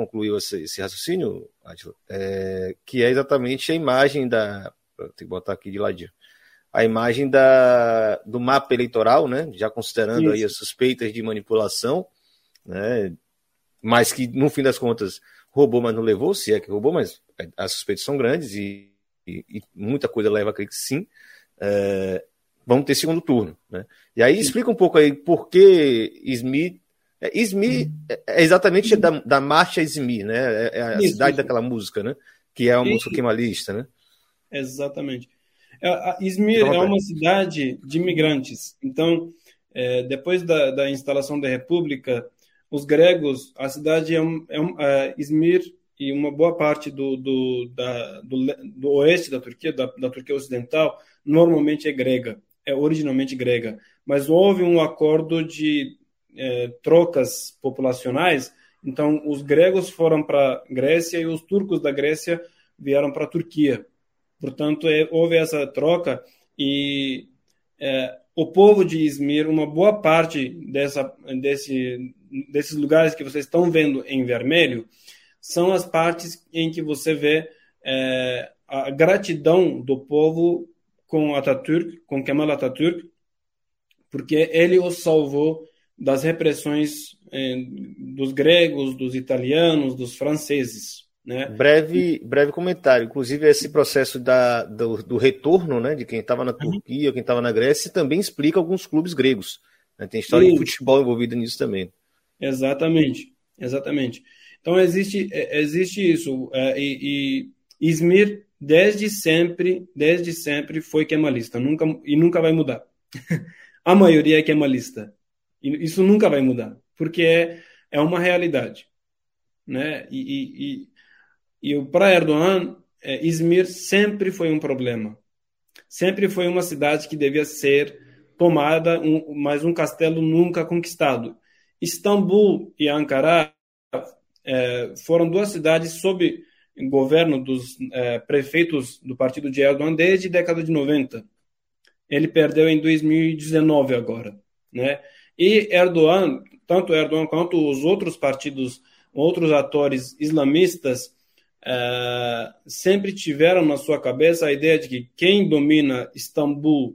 concluiu esse, esse raciocínio, Adila, é, que é exatamente a imagem da tem que botar aqui de ladinho. A imagem da, do mapa eleitoral, né? Já considerando Isso. aí as suspeitas de manipulação, né? Mas que, no fim das contas, roubou, mas não levou, se é que roubou, mas as suspeitas são grandes e, e, e muita coisa leva a crer que sim. É, vamos ter segundo turno. Né? E aí explica um pouco aí por que Smith. É, Izmir é, é exatamente da, da marcha Izmir, né? É, é a isso, cidade isso. daquela música, né? Que é uma música queimalista, né? Exatamente. É, Izmir é uma cidade de imigrantes. Então, é, depois da, da, instalação da República, os gregos, a cidade é, um, é, um, é Izmir e uma boa parte do, do, da, do, do, oeste da Turquia, da, da Turquia Ocidental, normalmente é grega, é originalmente grega. Mas houve um acordo de é, trocas populacionais, então os gregos foram para Grécia e os turcos da Grécia vieram para a Turquia. Portanto, é, houve essa troca e é, o povo de Izmir, uma boa parte dessa, desse, desses lugares que vocês estão vendo em vermelho, são as partes em que você vê é, a gratidão do povo com Atatürk, com Kemal Atatürk, porque ele os salvou das repressões eh, dos gregos, dos italianos, dos franceses. Né? Breve, breve comentário. Inclusive, esse processo da, do, do retorno né, de quem estava na Turquia, quem estava na Grécia, também explica alguns clubes gregos. Né? Tem história de futebol envolvida nisso também. Exatamente, exatamente. Então existe, é, existe isso. É, e, e Izmir, desde sempre, desde sempre foi kemalista, nunca, e nunca vai mudar. A maioria é kemalista. E isso nunca vai mudar, porque é, é uma realidade. Né? E, e, e para Erdogan, é, Izmir sempre foi um problema. Sempre foi uma cidade que devia ser tomada, um, mas um castelo nunca conquistado. Istambul e Ankara é, foram duas cidades sob governo dos é, prefeitos do partido de Erdogan desde a década de 90. Ele perdeu em 2019 agora, né? E Erdogan, tanto Erdogan quanto os outros partidos, outros atores islamistas, é, sempre tiveram na sua cabeça a ideia de que quem domina Istambul,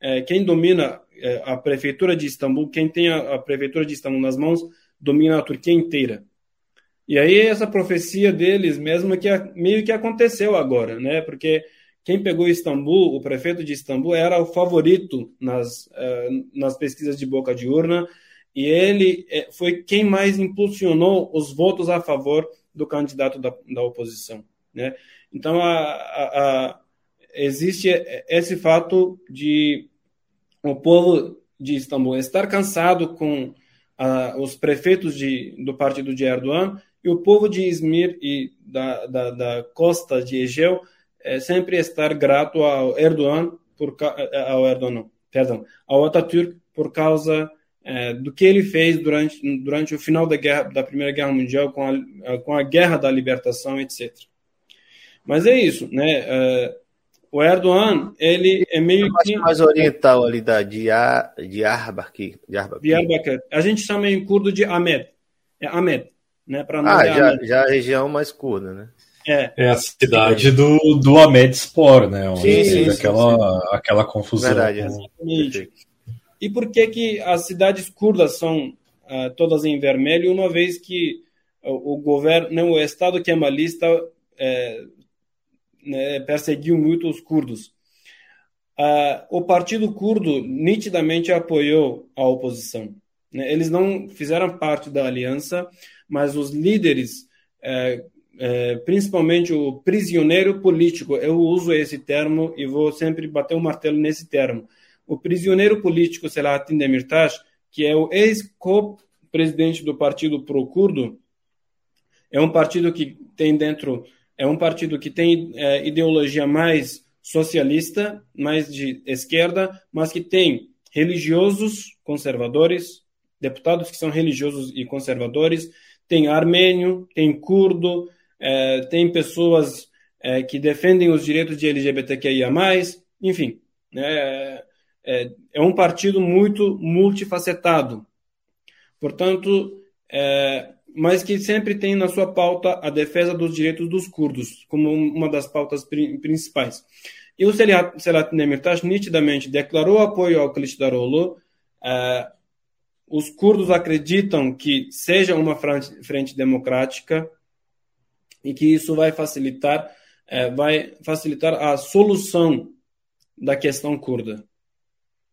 é, quem domina é, a prefeitura de Istambul, quem tem a, a prefeitura de Istambul nas mãos, domina a Turquia inteira. E aí essa profecia deles mesmo que meio que aconteceu agora, né? Porque quem pegou Istambul, o prefeito de Istambul, era o favorito nas, uh, nas pesquisas de boca de urna e ele eh, foi quem mais impulsionou os votos a favor do candidato da, da oposição, né? Então a, a, a, existe esse fato de o povo de Istambul estar cansado com os prefeitos de, do partido de Erdogan e o povo de Izmir e da, da, da costa de Egeu é, sempre estar grato ao Erdogan, por, é, ao Erdogan, não, perdão, ao Atatürk por causa é, do que ele fez durante, durante o final da, guerra, da Primeira Guerra Mundial, com a, com a Guerra da Libertação, etc. Mas é isso, né? É, o Erdogan, ele é meio que... mais oriental ali da Diyarbakir. Diyarbakir. A gente chama em curdo de Ahmed. É Ahmed né? Para não ah, já, já a região mais curta, né? É. é a cidade do, do Ahmed Spor, né? Onde sim, sim, aquela, sim. aquela confusão. Verdade, exatamente. E por que, que as cidades curdas são uh, todas em vermelho, uma vez que o, o governo, não, o Estado kemalista é, né, perseguiu muito os curdos. Uh, o Partido Curdo nitidamente apoiou a oposição. Né? Eles não fizeram parte da aliança, mas os líderes, é, é, principalmente o prisioneiro político, eu uso esse termo e vou sempre bater o martelo nesse termo. O prisioneiro político Selahattin Demirtas, que é o ex-co-presidente do partido pro-curdo, é um partido que tem dentro, é um partido que tem é, ideologia mais socialista, mais de esquerda, mas que tem religiosos conservadores, deputados que são religiosos e conservadores, tem armênio, tem curdo, é, tem pessoas é, que defendem os direitos de LGBTQIA+, enfim, né, é, é um partido muito multifacetado. Portanto, é, mas que sempre tem na sua pauta a defesa dos direitos dos curdos, como uma das pautas principais. E o Selahattin Demirtas nitidamente declarou apoio ao Kılıçdaroğlu, é, os curdos acreditam que seja uma frente democrática e que isso vai facilitar, é, vai facilitar a solução da questão curda,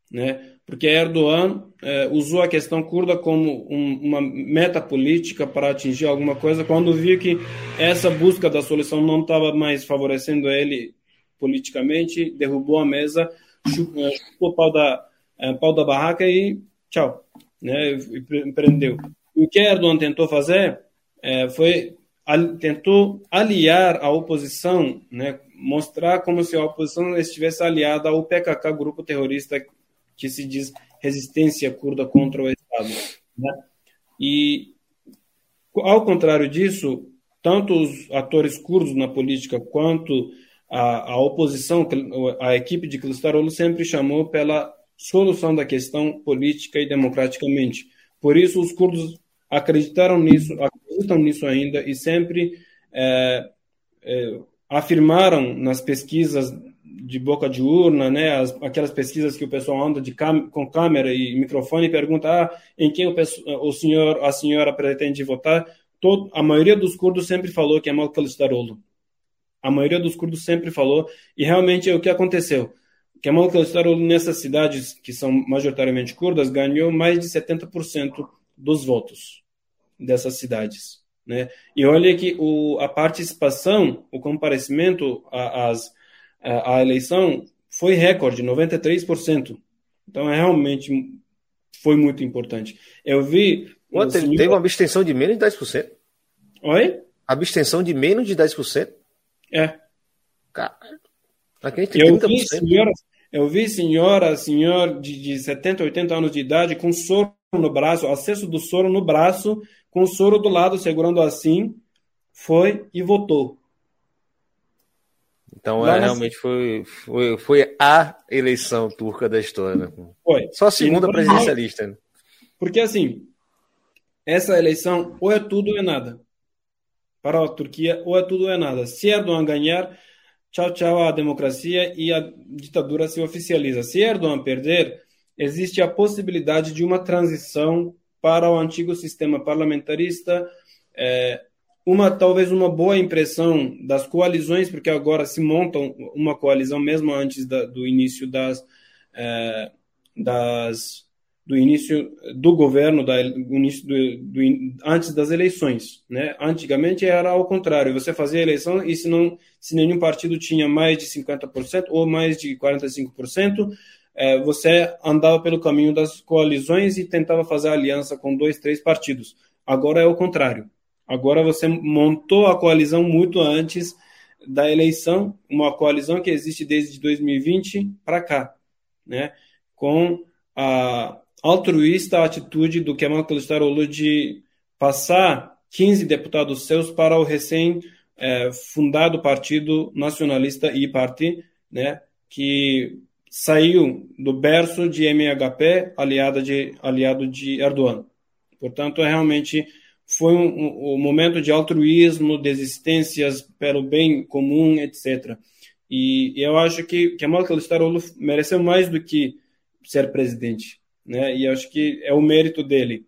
né? Porque Erdogan é, usou a questão curda como um, uma meta política para atingir alguma coisa, quando viu que essa busca da solução não estava mais favorecendo ele politicamente, derrubou a mesa, chupou o pau da, é, pau da barraca e tchau né, empreendeu. O que Erdogan tentou fazer é, foi tentou aliar a oposição, né, mostrar como se a oposição estivesse aliada ao PKK, grupo terrorista que se diz resistência curda contra o Estado. Né? E, ao contrário disso, tanto os atores curdos na política quanto a, a oposição, a equipe de Kılıçdaroğlu sempre chamou pela solução da questão política e democraticamente. Por isso, os curdos acreditaram nisso, acreditam nisso ainda e sempre é, é, afirmaram nas pesquisas de boca de urna, né? As, aquelas pesquisas que o pessoal anda de com câmera e microfone e pergunta ah, em quem o, o, senhor, a senhora pretende votar. Todo, a maioria dos curdos sempre falou que é Mal Kılıçdaroğlu. A maioria dos curdos sempre falou e realmente é o que aconteceu. Kemal Kılıçdaroğlu nessas cidades que são majoritariamente curdas ganhou mais de 70% dos votos dessas cidades. Né? E olha que o, a participação, o comparecimento às a, a eleição foi recorde, 93%. Então, é realmente foi muito importante. Eu vi. Ontem senhor... teve uma abstenção de menos de 10%. Oi? Abstenção de menos de 10%? É. Cara, aqui tem eu 30%. Vi senhora, eu vi senhora, senhor de, de 70, 80 anos de idade com soro no braço, acesso do soro no braço, com o soro do lado, segurando assim, foi e votou. Então, é, realmente foi, foi, foi a eleição turca da história. Né? Foi. Só a segunda então, presidencialista. Né? Porque, assim, essa eleição ou é tudo ou é nada. Para a Turquia, ou é tudo ou é nada. Se Erdogan ganhar, tchau, tchau a democracia e a ditadura se oficializa. Se Erdogan perder, existe a possibilidade de uma transição para o antigo sistema parlamentarista, é, uma talvez uma boa impressão das coalizões, porque agora se montam uma coalizão mesmo antes da, do início das, é, das do início do governo, da, início do, do, antes das eleições, né? Antigamente era ao contrário, você fazia a eleição e se não se nenhum partido tinha mais de 50% ou mais de 45%, é, você andava pelo caminho das coalizões e tentava fazer aliança com dois, três partidos. Agora é o contrário. Agora você montou a coalizão muito antes da eleição, uma coalizão que existe desde 2020 para cá, né? Com a altruísta atitude do Kemal Kılıçdaroğlu de passar 15 deputados seus para o recém é, fundado Partido Nacionalista e Parti, né? Que saiu do berço de MHP, aliado de aliado de Erdogan. Portanto, é realmente foi um, um, momento de altruísmo, de existências pelo bem comum, etc. E, eu acho que Kemal Kılıçdaroğlu mereceu mais do que ser presidente, né? E acho que é o mérito dele.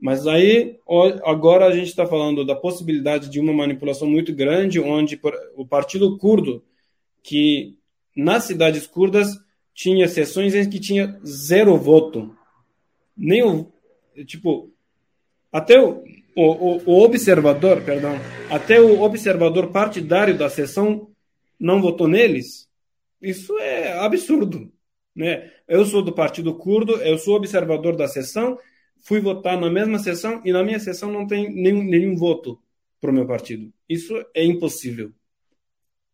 Mas aí, agora a gente está falando da possibilidade de uma manipulação muito grande, onde o Partido Curdo, que nas cidades curdas tinha sessões em que tinha zero voto. Nem o. Tipo, até o, o, o, observador, perdão, até o observador partidário da sessão não votou neles. Isso é absurdo, né? Eu sou do Partido Curdo, eu sou observador da sessão, fui votar na mesma sessão e na minha sessão não tem nenhum, nenhum voto para o meu partido. Isso é impossível.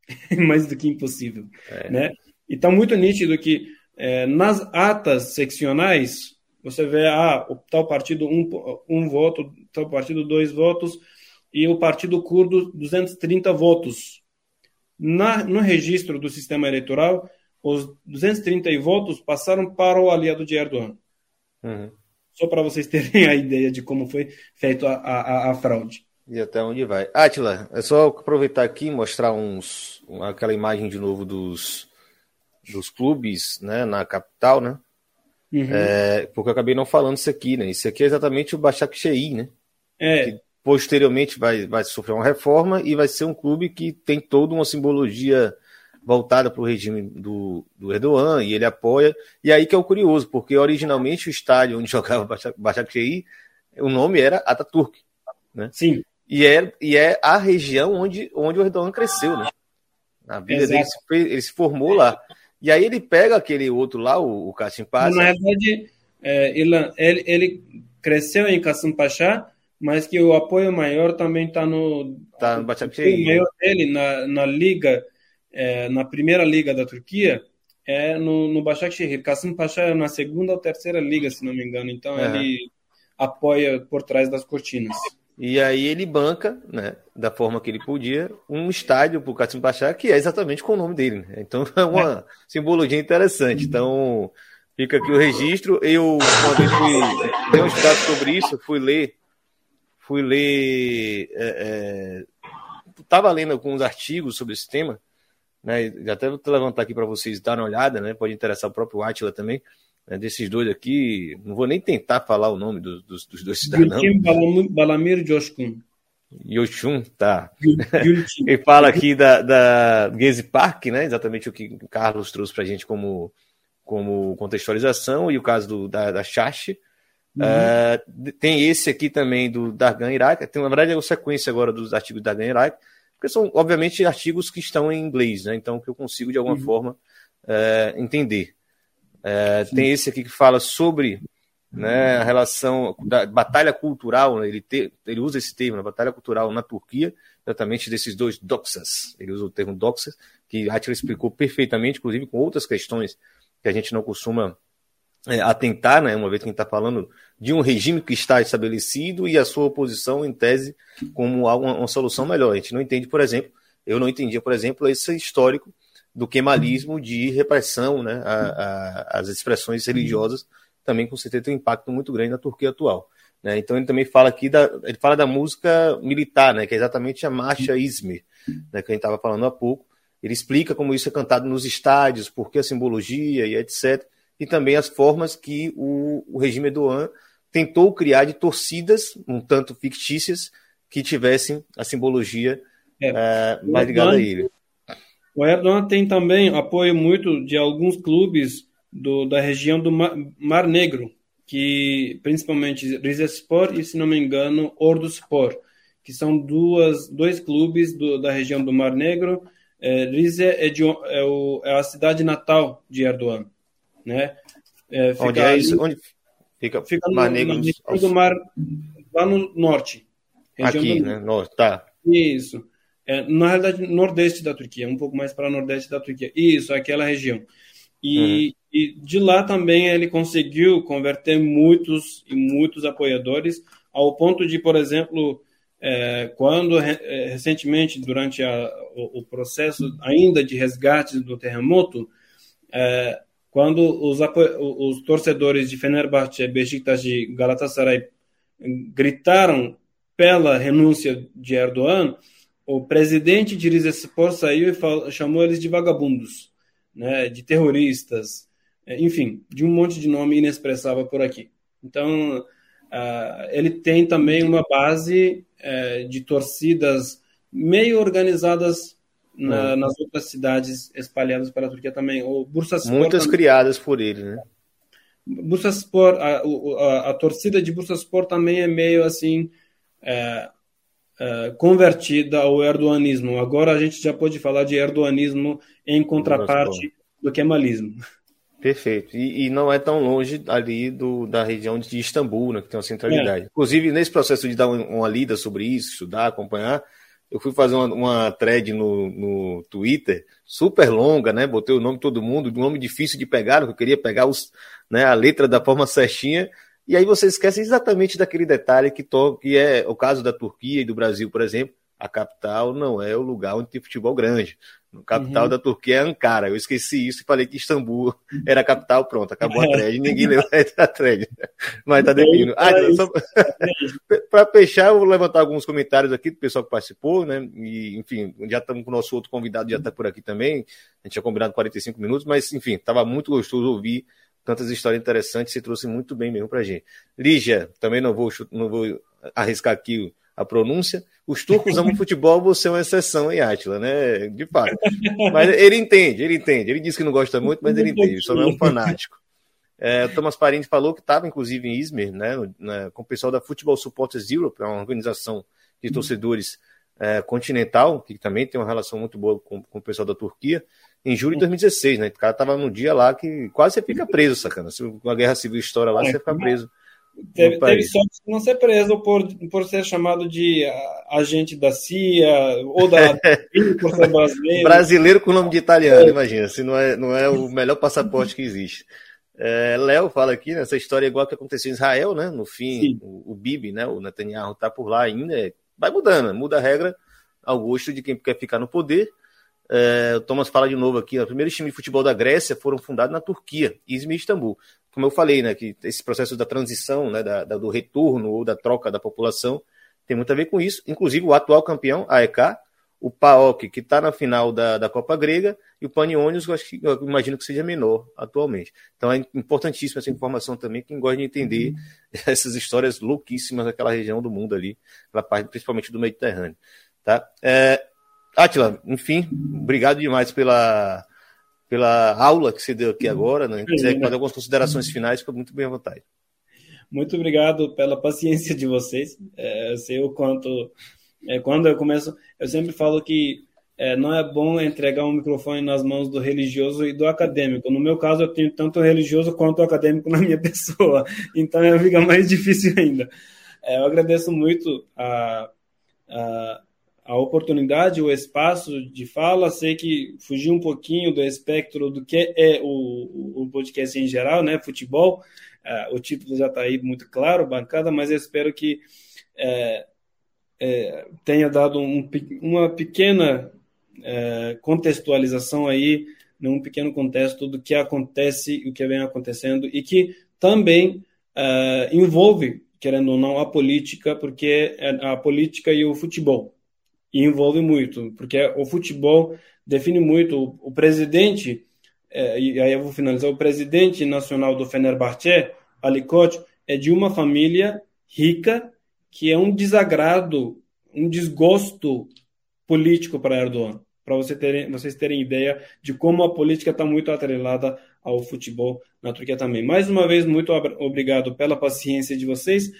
Mais do que impossível, é. né? E está muito nítido que é, nas atas seccionais você vê, ah, o tal partido um, um voto, tal partido dois votos, e o partido curdo 230 votos. Na, no registro do sistema eleitoral, os 230 votos passaram para o aliado de Erdogan. Uhum. Só para vocês terem a ideia de como foi feita a, a, fraude. E até onde vai. Atila, é só aproveitar aqui e mostrar uns, aquela imagem de novo dos, dos clubes né, na capital, né? Uhum. É, porque eu acabei não falando isso aqui, né? Isso aqui é exatamente o Başakşehir, né? É. Que posteriormente vai, vai sofrer uma reforma e vai ser um clube que tem toda uma simbologia voltada para o regime do, do Erdogan e ele apoia. E aí que é o curioso, porque originalmente o estádio onde jogava Başakşehir, o nome era Ataturk, né? Sim. E é, e é a região onde, onde o Erdogan cresceu, né? A vida dele ele se formou lá. E aí ele pega aquele outro lá, o, o Kassim Pasha. Na verdade, é, ele, ele, cresceu em Kassim Pasha, mas que o apoio maior também está no. Tá no Başakşehir. O maior dele na, na liga, é, na primeira liga da Turquia, é no, no Başakşehir. Kassim Pasha é na segunda ou terceira liga, se não me engano. Então uhum. ele apoia por trás das cortinas. E aí ele banca, né, da forma que ele podia, um estádio para o Kassim Pasha, que é exatamente com o nome dele. Né? Então é uma é. simbologia interessante. Então fica aqui o registro. Eu, uma vez fui dei um estado sobre isso, fui ler, fui ler, estava é, é, lendo alguns artigos sobre esse tema, né? Até vou levantar aqui para vocês darem uma olhada, né? Pode interessar o próprio Atila também. Né? Desses dois aqui, não vou nem tentar falar o nome dos, dos, dos dois cidadãos. Balamir Joshkun. Yoshun, tá. Ele fala aqui da, da Gezi Park, né? Exatamente o que o Carlos trouxe para a gente como, como contextualização, e o caso do, da, da Shashi. Uhum. Uh, tem esse aqui também do Dargan Iraque. Tem, na verdade, é a sequência agora dos artigos do Dargan Iraque, porque são, obviamente, artigos que estão em inglês, né? Então, que eu consigo, de alguma uhum. forma, uh, entender. Uh, tem esse aqui que fala sobre né, a relação da batalha cultural, né, ele, te, ele usa esse termo, a batalha cultural na Turquia, exatamente desses dois doxas, ele usa o termo doxas, que Attila explicou perfeitamente, inclusive com outras questões que a gente não costuma é, atentar, né, uma vez que a gente está falando de um regime que está estabelecido e a sua oposição, em tese, como uma, uma solução melhor. A gente não entende, por exemplo, eu não entendia, por exemplo, esse histórico do kemalismo de repressão né, às expressões religiosas também com certeza tem um impacto muito grande na Turquia atual. Né? Então ele também fala aqui da, ele fala da música militar, né? que é exatamente a marcha Izmir, né? que a gente estava falando há pouco. Ele explica como isso é cantado nos estádios, por que a simbologia e etc. E também as formas que o, o regime Erdogan tentou criar de torcidas, um tanto fictícias, que tivessem a simbologia é, é, mais ligada a ele. O Erdogan tem também apoio muito de alguns clubes do, da região do Mar, Mar, Negro, que principalmente Rizespor e, se não me engano, Orduspor, que são duas, dois clubes do, da região do Mar Negro. É, Rize é, de, é, o, é, a cidade natal de Erdogan, né? É, Onde é isso? Onde fica, fica no, Mar Negro? Na do Mar, lá no norte. Aqui, né? Norte, tá. Isso. É, na realidade, nordeste da Turquia, um pouco mais para nordeste da Turquia. Isso, aquela região. E, uhum. e de lá também ele conseguiu converter muitos e muitos apoiadores, ao ponto de, por exemplo, é, quando é, recentemente, durante a, o, o, processo ainda de resgate do terremoto, é, quando os, os torcedores de Fenerbahçe, Beşiktaş e Galatasaray gritaram pela renúncia de Erdogan, o presidente de Rizespor saiu e falou, chamou eles de vagabundos né, de terroristas, é, enfim, de um monte de nome inexpressável por aqui. Então, uh, ele tem também uma base uh, de torcidas meio organizadas na, hum. nas outras cidades espalhadas pela Turquia também. O Bursaspor Muitas também, criadas por ele, né? Bursaspor, a, a, a, torcida de Bursaspor também é meio assim é, é, convertida ao erdoanismo. Agora a gente já pode falar de erdoanismo em contraparte do kemalismo. Perfeito. E, e, não é tão longe ali do, da região de Istambul, né, que tem uma centralidade. É. Inclusive, nesse processo de dar uma, uma, lida sobre isso, estudar, acompanhar, eu fui fazer uma, uma thread no, no Twitter, super longa, né? Botei o nome de todo mundo, um nome difícil de pegar, porque eu queria pegar os, né, a letra da forma certinha, e aí você esquece exatamente daquele detalhe que, to, que é o caso da Turquia e do Brasil, por exemplo, a capital não é o lugar onde tem futebol grande. A capital uhum. da Turquia é Ankara. Eu esqueci isso e falei que Istambul era a capital. Pronto, acabou a thread. Ninguém leu a thread. Mas tá definido. Ah, só... Para fechar, eu vou levantar alguns comentários aqui do pessoal que participou, né? E, enfim, já estamos com o nosso outro convidado, já está por aqui também. A gente tinha combinado 45 minutos, mas, enfim, estava muito gostoso ouvir tantas histórias interessantes. Você trouxe muito bem mesmo para gente. Lígia, também não vou, não vou arriscar aqui a pronúncia. Os turcos amam futebol, você é uma exceção, hein, Átila, né? De fato. Mas ele entende, ele entende. Ele disse que não gosta muito, mas ele entende, só não é um fanático. É, o Thomas Parente falou que estava, inclusive, em Izmir, né, né, com o pessoal da Football Supporters Europe, é uma organização de torcedores é, continental, que também tem uma relação muito boa com, com o pessoal da Turquia, em julho de 2016, né? O cara estava no dia lá que quase você fica preso, sacana. Se uma guerra civil estoura lá, você fica preso Teve, teve sorte de não ser preso por, por ser chamado de agente da CIA ou da por ser brasileiro. Brasileiro com nome de italiano, é. imagina, se não é, não é o melhor passaporte que existe. É, Léo fala aqui, né, essa história é igual que aconteceu em Israel, né? No fim, o, o, Bibi, né? O Netanyahu tá por lá ainda, é, vai mudando, muda a regra ao gosto de quem quer ficar no poder. É, o Thomas fala de novo aqui, o primeiro time de futebol da Grécia foram fundados na Turquia, Izmir e Istambul como eu falei, né, que esse processo da transição, né, da, da, do retorno ou da troca da população tem muito a ver com isso. Inclusive, o atual campeão, a EK, o PAOK, que está na final da, da Copa Grega, e o Panionios, eu, eu imagino que seja menor atualmente. Então é importantíssima essa informação também, quem gosta de entender essas histórias louquíssimas daquela região do mundo ali, principalmente do Mediterrâneo. Tá? É, Atila, enfim, obrigado demais pela, pela aula que você deu aqui agora. Né? Se quiser fazer algumas considerações finais, fica muito bem à vontade. Muito obrigado pela paciência de vocês. É, eu sei o quanto é, quando eu começo, eu sempre falo que é, não é bom entregar um microfone nas mãos do religioso e do acadêmico. No meu caso, eu tenho tanto o religioso quanto o acadêmico na minha pessoa, então fica mais difícil ainda. É, eu agradeço muito a, a, a, oportunidade, o espaço de fala. Sei que fugi um pouquinho do espectro do que é o, o podcast em geral, né? Futebol. É, o título já está aí muito claro, bancada, mas eu espero que é, é, tenha dado um, uma pequena é, contextualização aí, num pequeno contexto do que acontece e o que vem acontecendo e que também é, envolve, querendo ou não, a política, porque é a política e o futebol. E envolve muito, porque o futebol define muito o, o presidente, é, e aí eu vou finalizar, o presidente nacional do Fenerbahçe, Alicote, é de uma família rica que é um desagrado, um desgosto político para Erdogan, para você terem, vocês terem ideia de como a política está muito atrelada ao futebol na Turquia também. Mais uma vez, muito obrigado pela paciência de vocês.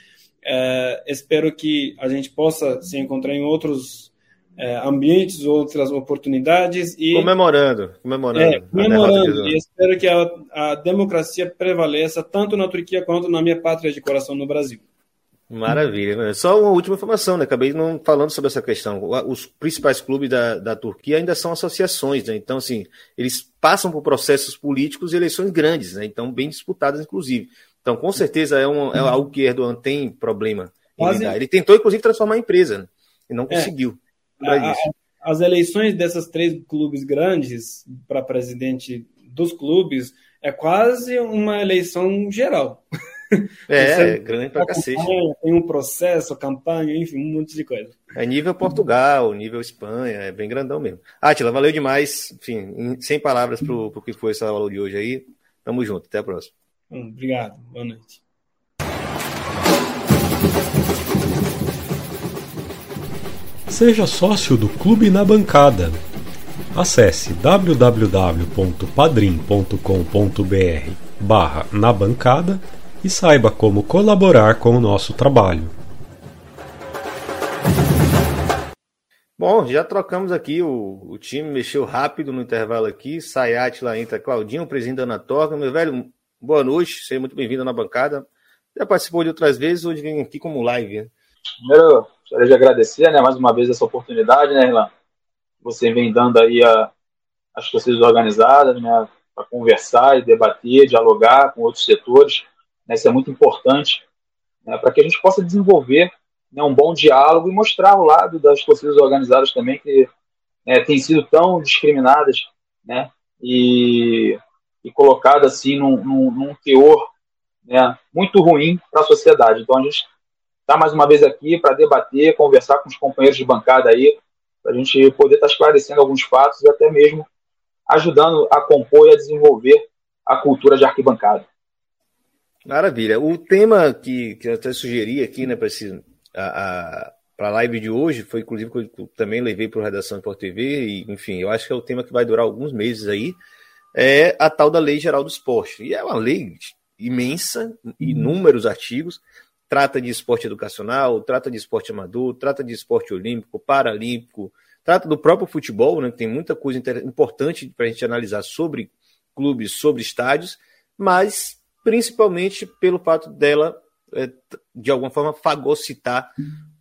É, espero que a gente possa se encontrar em outros é, ambientes, outras oportunidades e comemorando, comemorando, é, comemorando. E espero que a, a democracia prevaleça tanto na Turquia quanto na minha pátria de coração no Brasil. Maravilha. Só uma última informação, né? Acabei não falando sobre essa questão. Os principais clubes da, da Turquia ainda são associações, né? Então, assim, eles passam por processos políticos e eleições grandes, né? Então, bem disputadas, inclusive. Então, com certeza é, um, é algo que Erdogan tem problema em Quase... Ele tentou, inclusive, transformar a empresa, né? E não é. conseguiu. A, as eleições dessas três clubes grandes para presidente dos clubes é quase uma eleição geral. É, é grande pra cacete. Tem um processo, campanha, enfim, um monte de coisa. É nível Portugal, nível Espanha, é bem grandão mesmo. Atila, valeu demais. Enfim, sem palavras pro, pro que foi essa aula de hoje aí. Tamo junto, até a próxima. Obrigado, boa noite. Seja sócio do Clube na Bancada. Acesse www.padrim.com.br barra na bancada e saiba como colaborar com o nosso trabalho. Bom, já trocamos aqui, o, o time mexeu rápido no intervalo aqui, Sayat lá entra, Claudinho, presidente da Anatorga, meu velho, boa noite, seja muito bem-vindo na bancada. Já participou de outras vezes, hoje vem aqui como live. Né? Primeiro, gostaria de agradecer, né, mais uma vez essa oportunidade, né, Irlan? Você vem dando aí a, as torcidas organizadas, né, para conversar e debater, dialogar com outros setores. Né, isso é muito importante né, para que a gente possa desenvolver né, um bom diálogo e mostrar o lado das torcidas organizadas também que né, têm sido tão discriminadas né, e, e colocadas assim num, num, num teor né, muito ruim para a sociedade. Então a gente está mais uma vez aqui para debater, conversar com os companheiros de bancada aí, para a gente poder estar tá esclarecendo alguns fatos e até mesmo ajudando a compor e a desenvolver a cultura de arquibancada. Maravilha. O tema que, que eu até sugeri aqui, né, para a, a live de hoje, foi inclusive que eu também levei para a redação de Porto TV, e enfim, eu acho que é o tema que vai durar alguns meses aí, é a tal da Lei Geral do Esporte. E é uma lei imensa, inúmeros artigos, trata de esporte educacional, trata de esporte amador, trata de esporte olímpico, paralímpico, trata do próprio futebol, né? Tem muita coisa importante para a gente analisar sobre clubes, sobre estádios, mas principalmente pelo fato dela, é, de alguma forma, fagocitar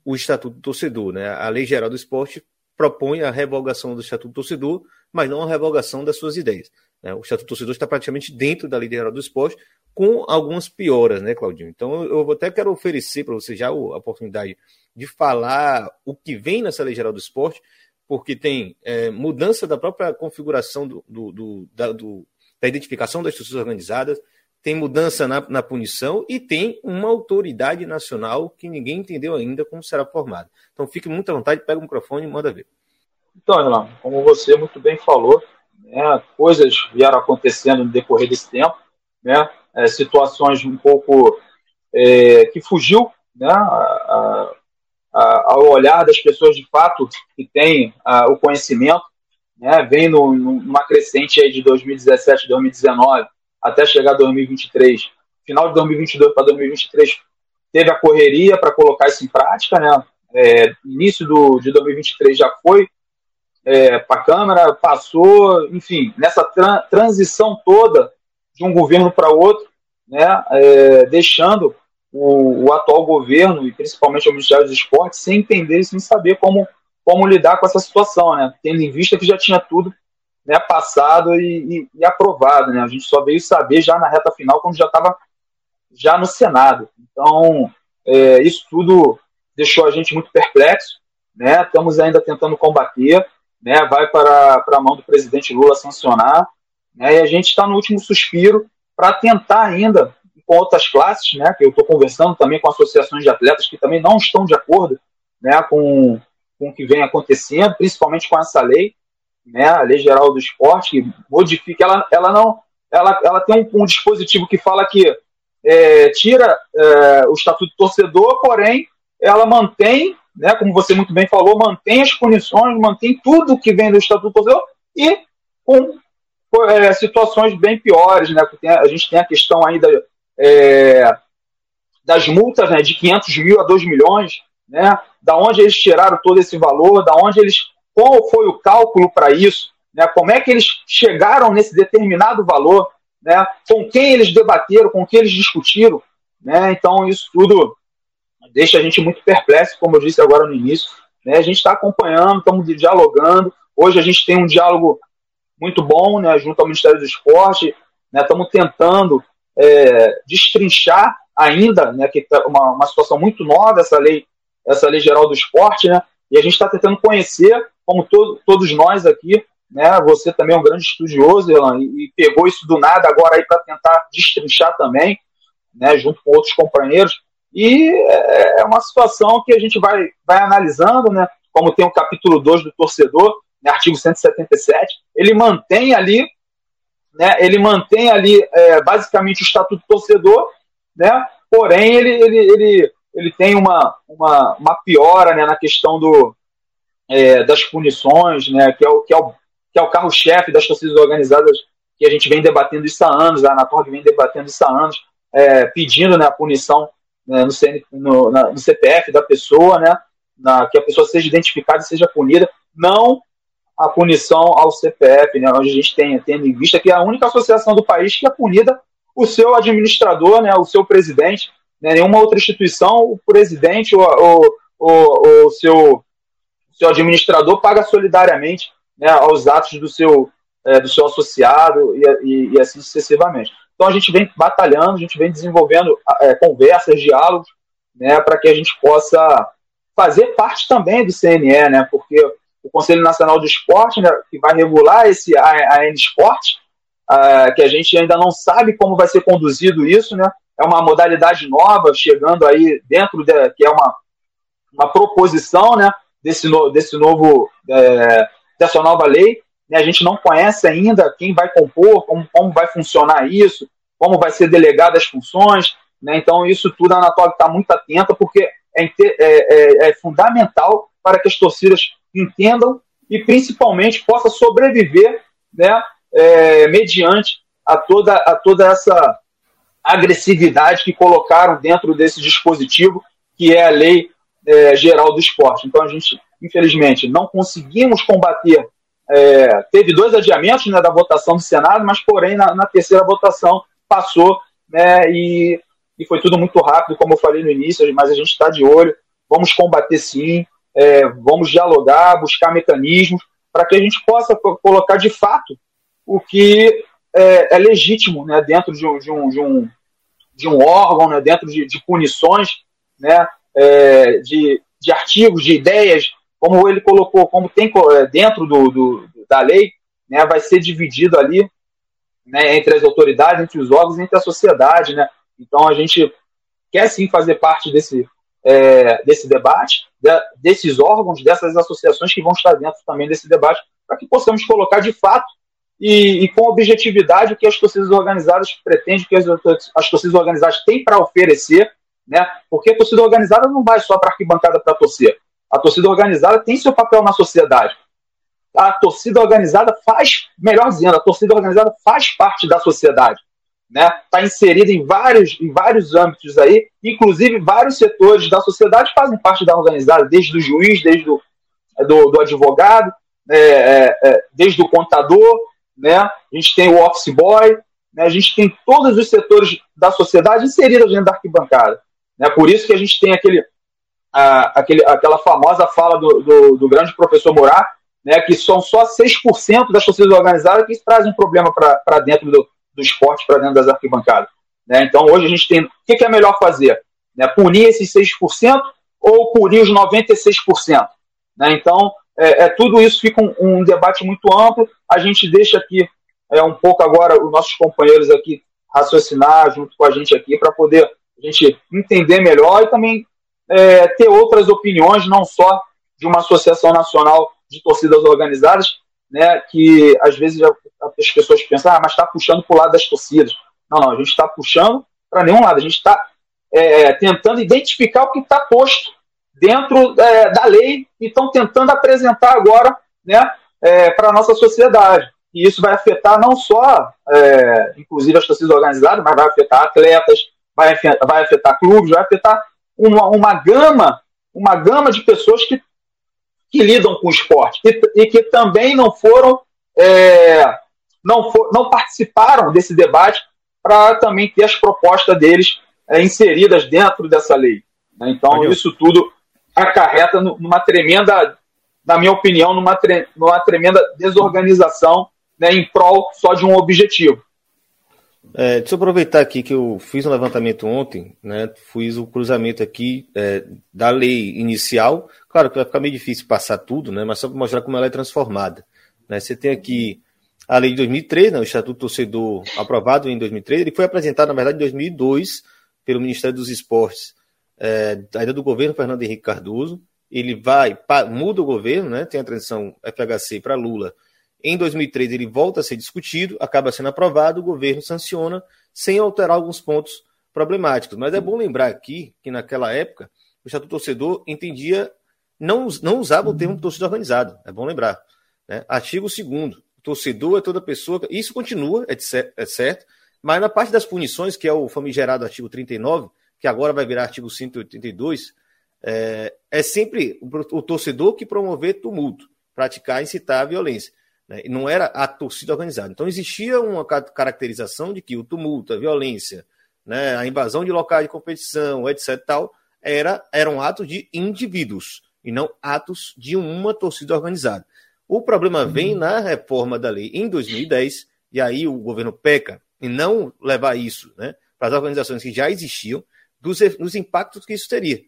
o Estatuto do Torcedor. Né? A Lei Geral do Esporte propõe a revogação do Estatuto do Torcedor, mas não a revogação das suas ideias. Né? O Estatuto do Torcedor está praticamente dentro da Lei Geral do Esporte, com algumas pioras, né, Claudinho? Então eu até quero oferecer para você já a oportunidade de falar o que vem nessa Lei Geral do Esporte, porque tem é, mudança da própria configuração do, do, do, da, do, da identificação das torcidas organizadas, tem mudança na, na, punição e tem uma autoridade nacional que ninguém entendeu ainda como será formada. Então fique muito à vontade, pega o microfone e manda ver. Então, como você muito bem falou, né, coisas vieram acontecendo no decorrer desse tempo, né, é, situações um pouco é, que fugiu né, a, a, ao olhar das pessoas de fato que têm a, o conhecimento, né, vem no, numa crescente aí de 2017, 2019 até chegar a 2023. Final de 2022 para 2023 teve a correria para colocar isso em prática, né? É, início do, de 2023 já foi é, para a Câmara, passou, enfim, nessa tra transição toda de um governo para outro, né, é, deixando o, o, atual governo, e principalmente o Ministério dos Esportes, sem entender, sem saber como, como lidar com essa situação, né, tendo em vista que já tinha tudo né, passado e, e, e aprovado. Né, a gente só veio saber já na reta final, quando já estava já no Senado. Então, é, isso tudo deixou a gente muito perplexo. Né, estamos ainda tentando combater, né, vai para, para a mão do presidente Lula sancionar, né, e a gente está no último suspiro para tentar ainda, com outras classes, né, que eu estou conversando também com associações de atletas que também não estão de acordo né, com, com o que vem acontecendo, principalmente com essa lei, né, a Lei Geral do Esporte, que modifica, ela, ela não, ela, ela tem um, um dispositivo que fala que é, tira é, o estatuto do torcedor, porém ela mantém né, como você muito bem falou, mantém as punições, mantém tudo que vem do Estatuto do Torcedor e com é, situações bem piores. Né, a gente tem a questão ainda é, das multas né, de 500 mil a 2 milhões, né, da onde eles tiraram todo esse valor, da onde eles, qual foi o cálculo para isso, né, como é que eles chegaram nesse determinado valor, né, com quem eles debateram, com quem eles discutiram. Né, então, isso tudo deixa a gente muito perplexo, como eu disse agora no início. Né? A gente está acompanhando, estamos dialogando. Hoje a gente tem um diálogo muito bom né, junto ao Ministério do Esporte. Né? Estamos tentando é, destrinchar ainda, né, que é uma, uma situação muito nova essa lei, essa lei geral do esporte, né? E a gente está tentando conhecer, como to, todos nós aqui, né? Você também é um grande estudioso, Elan, e, e pegou isso do nada agora aí para tentar destrinchar também, né? Junto com outros companheiros. E é, é uma situação que a gente vai, vai analisando, né? Como tem o capítulo 2 do torcedor, né, artigo 177, ele mantém ali, né? Ele mantém ali é, basicamente o estatuto do torcedor, né? Porém, ele, ele, ele, ele tem uma, uma, uma piora né, na questão do, é, das punições, né? Que é o, que é o, que é o carro-chefe das torcidas organizadas que a gente vem debatendo isso há anos, a Anatorg vem debatendo isso há anos, é, pedindo né, a punição né, no, CN, no, na, no, CPF da pessoa, né, na, que a pessoa seja identificada e seja punida, não a punição ao CPF, né, onde a gente tem, tendo em vista que é a única associação do país que é punida o seu administrador, né, o seu presidente, né, nenhuma outra instituição, o presidente ou, ou, ou, o seu, seu administrador paga solidariamente né, aos atos do seu, é, do seu associado e, e, e assim sucessivamente. Então a gente vem batalhando, a gente vem desenvolvendo é, conversas, diálogos, né, para que a gente possa fazer parte também do CNE, né, porque o Conselho Nacional do Esporte, né, que vai regular esse AN Esporte, uh, que a gente ainda não sabe como vai ser conduzido isso, né, é uma modalidade nova chegando aí dentro de, que é uma, uma proposição, né, desse, no, desse novo é, dessa nova lei, né, a gente não conhece ainda quem vai compor, como, como vai funcionar isso, como vai ser delegada as funções. Né, então, isso tudo a Anatólia está muito atenta, porque é, é, é, é, fundamental para que as torcidas entendam e, principalmente, possa sobreviver né, é, mediante a toda, a toda essa agressividade que colocaram dentro desse dispositivo, que é a Lei é, Geral do Esporte. Então, a gente, infelizmente, não conseguimos combater é, teve dois adiamentos né, da votação do Senado, mas porém na, na terceira votação passou né, e, e, foi tudo muito rápido, como eu falei no início, mas a gente está de olho, vamos combater sim, é, vamos dialogar, buscar mecanismos para que a gente possa colocar de fato o que é, é legítimo né, dentro de um, de, um, de, um, de um órgão, né, dentro de, de punições, né, é, de, de artigos, de ideias como ele colocou, como tem é, dentro do, do da lei, né, vai ser dividido ali né, entre as autoridades, entre os órgãos, entre a sociedade, né? Então a gente quer sim fazer parte desse é, desse debate, de, desses órgãos, dessas associações que vão estar dentro também desse debate, para que possamos colocar de fato e, e, com objetividade o que as torcidas organizadas pretendem, o que as, as torcidas organizadas têm para oferecer, né? porque a torcida organizada não vai só para arquibancada para torcer. A torcida organizada tem seu papel na sociedade. A torcida organizada faz, melhor dizendo, a torcida organizada faz parte da sociedade né? Está inserida em vários, em vários âmbitos aí, inclusive vários setores da sociedade fazem parte da organizada, desde o juiz, desde o, do, do advogado, é, é, é, desde o contador, né? A gente tem o office boy, né? a gente tem todos os setores da sociedade inseridos dentro da arquibancada. Né? Por isso que a gente tem aquele, a, aquele, aquela famosa fala do, do, do grande professor Morar, né, que são só 6% das torcidas organizadas que trazem problema para dentro do, do esporte para dentro das arquibancadas. Né? Então, hoje a gente tem. O que, que é melhor fazer? Né? Punir esses 6% ou punir os 96%? Né? Então, é, é, tudo isso fica um, um, debate muito amplo. A gente deixa aqui é, um pouco agora os nossos companheiros aqui raciocinar junto com a gente aqui para poder a gente entender melhor e também é, ter outras opiniões, não só de uma associação nacional de torcidas organizadas, né, que às vezes as pessoas pensam, ah, mas está puxando para o lado das torcidas. Não, não, a gente está puxando para nenhum lado, a gente está é, tentando identificar o que está posto dentro é, da lei e estão tentando apresentar agora né, é, para a nossa sociedade. E isso vai afetar não só, é, inclusive, as torcidas organizadas, mas vai afetar atletas, vai, vai afetar clubes, vai afetar uma, uma gama uma gama de pessoas que que lidam com o esporte e, e que também não foram, é, não, for, não participaram desse debate para também ter as propostas deles é, inseridas dentro dessa lei. Né? Então, isso tudo acarreta numa tremenda, na minha opinião, numa, tre, numa tremenda desorganização né, em prol só de um objetivo. É, deixa eu aproveitar aqui que eu fiz um levantamento ontem, né? Fiz o cruzamento aqui é, da lei inicial. Claro que vai ficar meio difícil passar tudo, né? Mas só para mostrar como ela é transformada. Né? Você tem aqui a lei de 2003, né? o Estatuto Torcedor aprovado em 2003. Ele foi apresentado, na verdade, em 2002 pelo Ministério dos Esportes, é, ainda do governo Fernando Henrique Cardoso. Ele vai, muda o governo, né? Tem a transição FHC para Lula em 2003 ele volta a ser discutido, acaba sendo aprovado, o governo sanciona sem alterar alguns pontos problemáticos. Mas é bom lembrar aqui que naquela época o Estatuto Torcedor entendia, não, não usava o termo torcida organizado, é bom lembrar. Né? Artigo 2 torcedor é toda pessoa, isso continua, é, é certo, mas na parte das punições, que é o famigerado artigo 39, que agora vai virar artigo 182, é, é sempre o, o torcedor que promover tumulto, praticar, incitar a violência. Né? Não era a torcida organizada. Então existia uma caracterização de que o tumulto, a violência, né, a invasão de locais de competição, etc. Tal, era, eram atos de indivíduos e não atos de uma torcida organizada. O problema uhum. vem na reforma da lei em 2010, e aí o governo peca em não levar isso né, para as organizações que já existiam, dos, dos impactos que isso teria.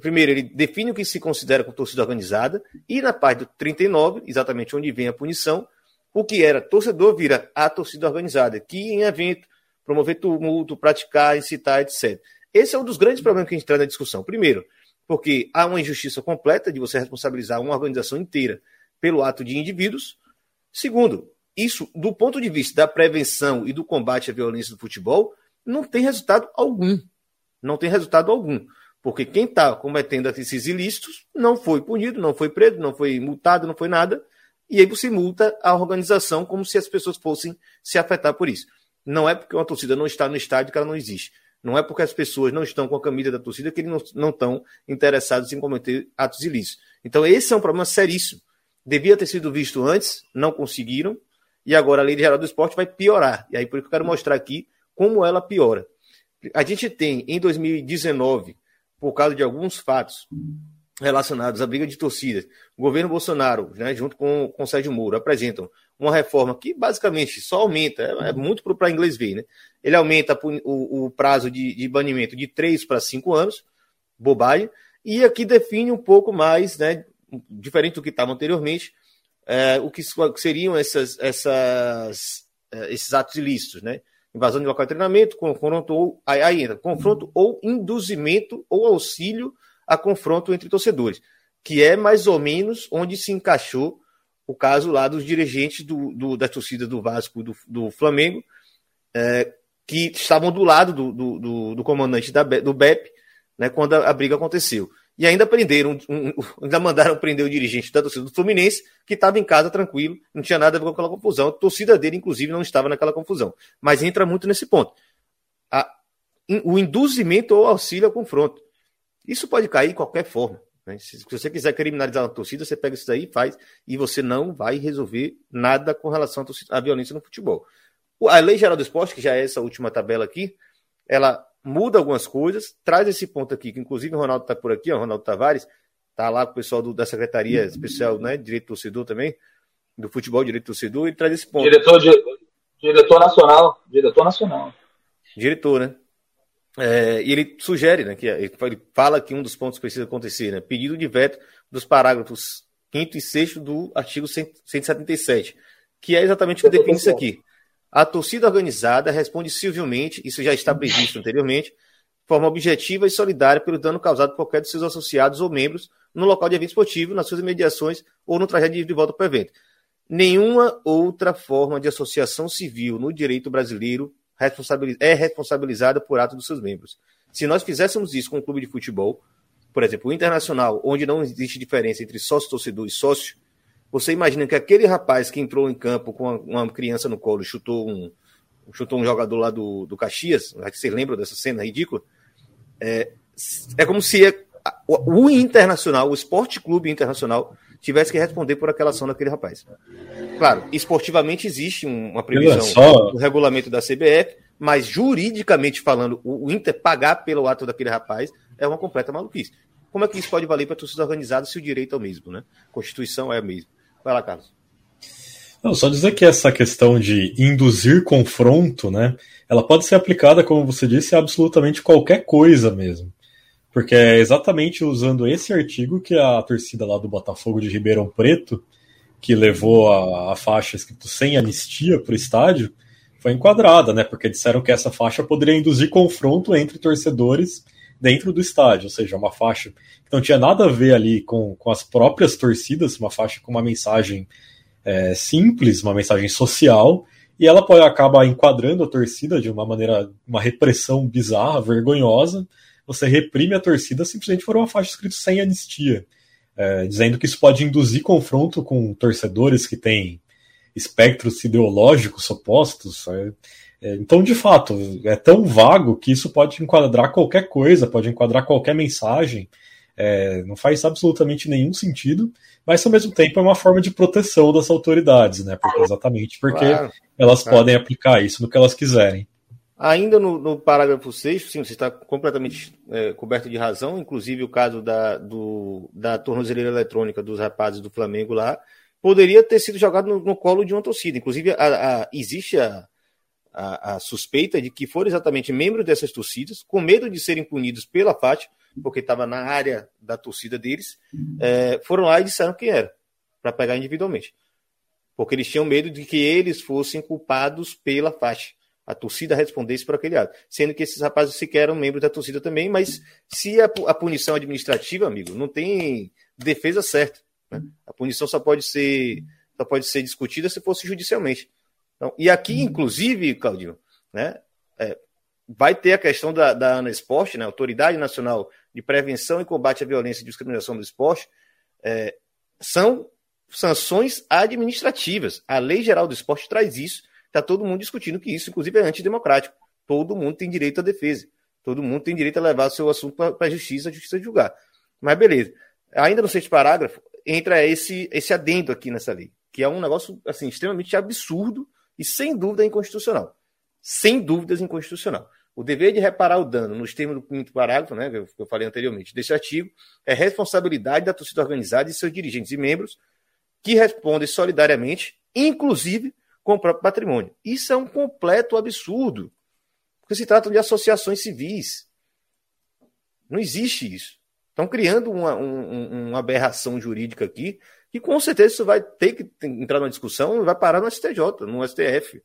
Primeiro, ele define o que se considera como torcida organizada, e na parte do 39, exatamente onde vem a punição, o que era torcedor vira a torcida organizada, que em evento, promover tumulto, praticar, incitar, etc. Esse é um dos grandes problemas que a gente traz na discussão. Primeiro, porque há uma injustiça completa de você responsabilizar uma organização inteira pelo ato de indivíduos. Segundo, isso, do ponto de vista da prevenção e do combate à violência do futebol, não tem resultado algum. Não tem resultado algum. Porque quem está cometendo esses ilícitos não foi punido, não foi preso, não foi multado, não foi nada. E aí você multa a organização como se as pessoas fossem se afetar por isso. Não é porque uma torcida não está no estádio que ela não existe. Não é porque as pessoas não estão com a camisa da torcida que eles não, estão interessados em cometer atos ilícitos. Então, esse é um problema seríssimo. Devia ter sido visto antes, não conseguiram, e agora a Lei Geral do Esporte vai piorar. E aí, por isso que eu quero mostrar aqui como ela piora. A gente tem, em 2019, por causa de alguns fatos relacionados à briga de torcidas. O governo Bolsonaro, né, junto com, com o Sérgio Moro, apresentam uma reforma que basicamente só aumenta, é, é muito para inglês ver, né? Ele aumenta o, o prazo de, de banimento de 3 para 5 anos, bobagem, e aqui define um pouco mais, né, diferente do que estava anteriormente, é, o que seriam essas, essas, é, esses atos ilícitos, né? Invasão de local de treinamento, confronto ou aí, aí entra, confronto ou induzimento ou auxílio a confronto entre torcedores, que é mais ou menos onde se encaixou o caso lá dos dirigentes do, do do Vasco do, do Flamengo, é, que estavam do lado do, do, do, do comandante da, do BEP, né, quando a, a briga aconteceu. E ainda prenderam, um, ainda mandaram prender o dirigente da torcida do Fluminense, que estava em casa tranquilo, não tinha nada a ver com aquela confusão. A torcida dele, inclusive, não estava naquela confusão. Mas entra muito nesse ponto. A, o induzimento ou auxílio ao confronto. Isso pode cair de qualquer forma. Né? Se, se, você quiser criminalizar a torcida, você pega isso daí e faz, e você não vai resolver nada com relação à, torcida, à violência no futebol. A Lei Geral do Esporte, que já é essa última tabela aqui, ela muda algumas coisas, traz esse ponto aqui, que inclusive o Ronaldo está por aqui, ó, o Ronaldo Tavares, está lá com o pessoal do, da Secretaria Especial, né, Direito Torcedor também, do futebol Direito Torcedor, e traz esse ponto. Diretor, diretor nacional, diretor nacional. Diretor, né? É, e ele sugere, né, que ele fala que um dos pontos que precisa acontecer, né, pedido de veto dos parágrafos 5 e 6 do artigo 177, que é exatamente o que define isso aqui. A torcida organizada responde civilmente, isso já está previsto anteriormente, de forma objetiva e solidária pelo dano causado por qualquer de seus associados ou membros no local de evento esportivo, nas suas imediações ou no trajeto de volta para o evento. Nenhuma outra forma de associação civil no direito brasileiro é responsabilizada por ato dos seus membros. Se nós fizéssemos isso com um clube de futebol, por exemplo, o Internacional, onde não existe diferença entre sócio-torcedor e sócio, você imagina que aquele rapaz que entrou em campo com uma criança no colo e chutou um, chutou um jogador lá do, do Caxias, que você lembra dessa cena ridícula? É, é como se o, o Internacional, o Esporte Clube Internacional, tivesse que responder por aquela ação daquele rapaz. Claro, esportivamente existe uma previsão só... do regulamento da CBF, mas juridicamente falando, o, Inter pagar pelo ato daquele rapaz é uma completa maluquice. Como é que isso pode valer para torcida organizada se o direito é o mesmo, né? A Constituição é a mesma. Vai lá, Carlos. Não, só dizer que essa questão de induzir confronto, né, ela pode ser aplicada, como você disse, a absolutamente qualquer coisa mesmo. Porque é exatamente usando esse artigo que a torcida lá do Botafogo de Ribeirão Preto, que levou a, a faixa escrito sem anistia para o estádio, foi enquadrada, né? Porque disseram que essa faixa poderia induzir confronto entre torcedores dentro do estádio, ou seja, uma faixa que não tinha nada a ver ali com, com as próprias torcidas, uma faixa com uma mensagem é, simples, uma mensagem social, e ela pode acabar enquadrando a torcida de uma maneira, uma repressão bizarra, vergonhosa. Você reprime a torcida simplesmente por uma faixa escrita sem anistia, é, dizendo que isso pode induzir confronto com torcedores que têm espectros ideológicos opostos. É, então, de fato, é tão vago que isso pode enquadrar qualquer coisa, pode enquadrar qualquer mensagem. É, não faz absolutamente nenhum sentido, mas ao mesmo tempo é uma forma de proteção das autoridades, né? Porque, exatamente porque claro, elas claro. podem aplicar isso no que elas quiserem. Ainda no, no parágrafo 6, sim, você está completamente é, coberto de razão, inclusive o caso da, do, da tornozeleira eletrônica dos rapazes do Flamengo lá, poderia ter sido jogado no, no colo de uma torcida. Inclusive, a, a, existe a, a, a, suspeita de que foram exatamente membros dessas torcidas, com medo de serem punidos pela FAT, porque estava na área da torcida deles, é, foram lá e disseram quem era, para pegar individualmente. Porque eles tinham medo de que eles fossem culpados pela FAT. A torcida respondesse por aquele ato. Sendo que esses rapazes sequer eram membros da torcida também, mas se a, a punição administrativa, amigo, não tem defesa certa. Né? A punição só pode ser só pode ser discutida se fosse judicialmente. Então, e aqui, uhum. inclusive, Claudinho, né, é, vai ter a questão da, da ANA Esporte, né, Autoridade Nacional de Prevenção e Combate à Violência e Discriminação do Esporte, é, são sanções administrativas. A Lei Geral do Esporte traz isso, está todo mundo discutindo que isso, inclusive, é antidemocrático. Todo mundo tem direito à defesa. Todo mundo tem direito a levar seu assunto para a justiça, a justiça julgar. Mas beleza. Ainda no sexto parágrafo, entra esse, esse adendo aqui nessa lei, que é um negócio assim, extremamente absurdo e sem dúvida inconstitucional. Sem dúvidas inconstitucional. O dever de reparar o dano, nos termos do quinto parágrafo, né, que eu falei anteriormente, desse artigo, é responsabilidade da torcida organizada e seus dirigentes e membros que respondem solidariamente, inclusive com o próprio patrimônio. Isso é um completo absurdo, porque se trata de associações civis. Não existe isso. Estão criando uma, um, uma aberração jurídica aqui que com certeza isso vai ter que entrar numa discussão e vai parar no STJ, no STF.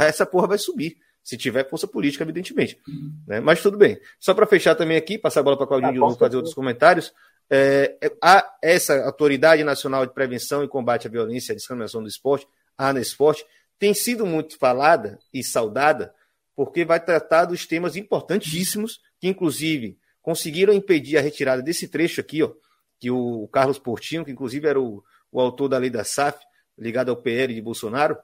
Essa porra vai subir. Se tiver força política, evidentemente. Né? Mas tudo bem. Só para fechar também aqui, passar a bola para Claudinho ah, de novo fazer outros comentários. É, é, a, essa Autoridade Nacional de Prevenção e Combate à Violência e à Discriminação do Esporte, a ANESPORT, tem sido muito falada e saudada porque vai tratar dos temas importantíssimos que, inclusive, conseguiram impedir a retirada desse trecho aqui, ó, que o Carlos Portinho, que inclusive era o, o autor da lei da SAF, ligado ao PL de Bolsonaro,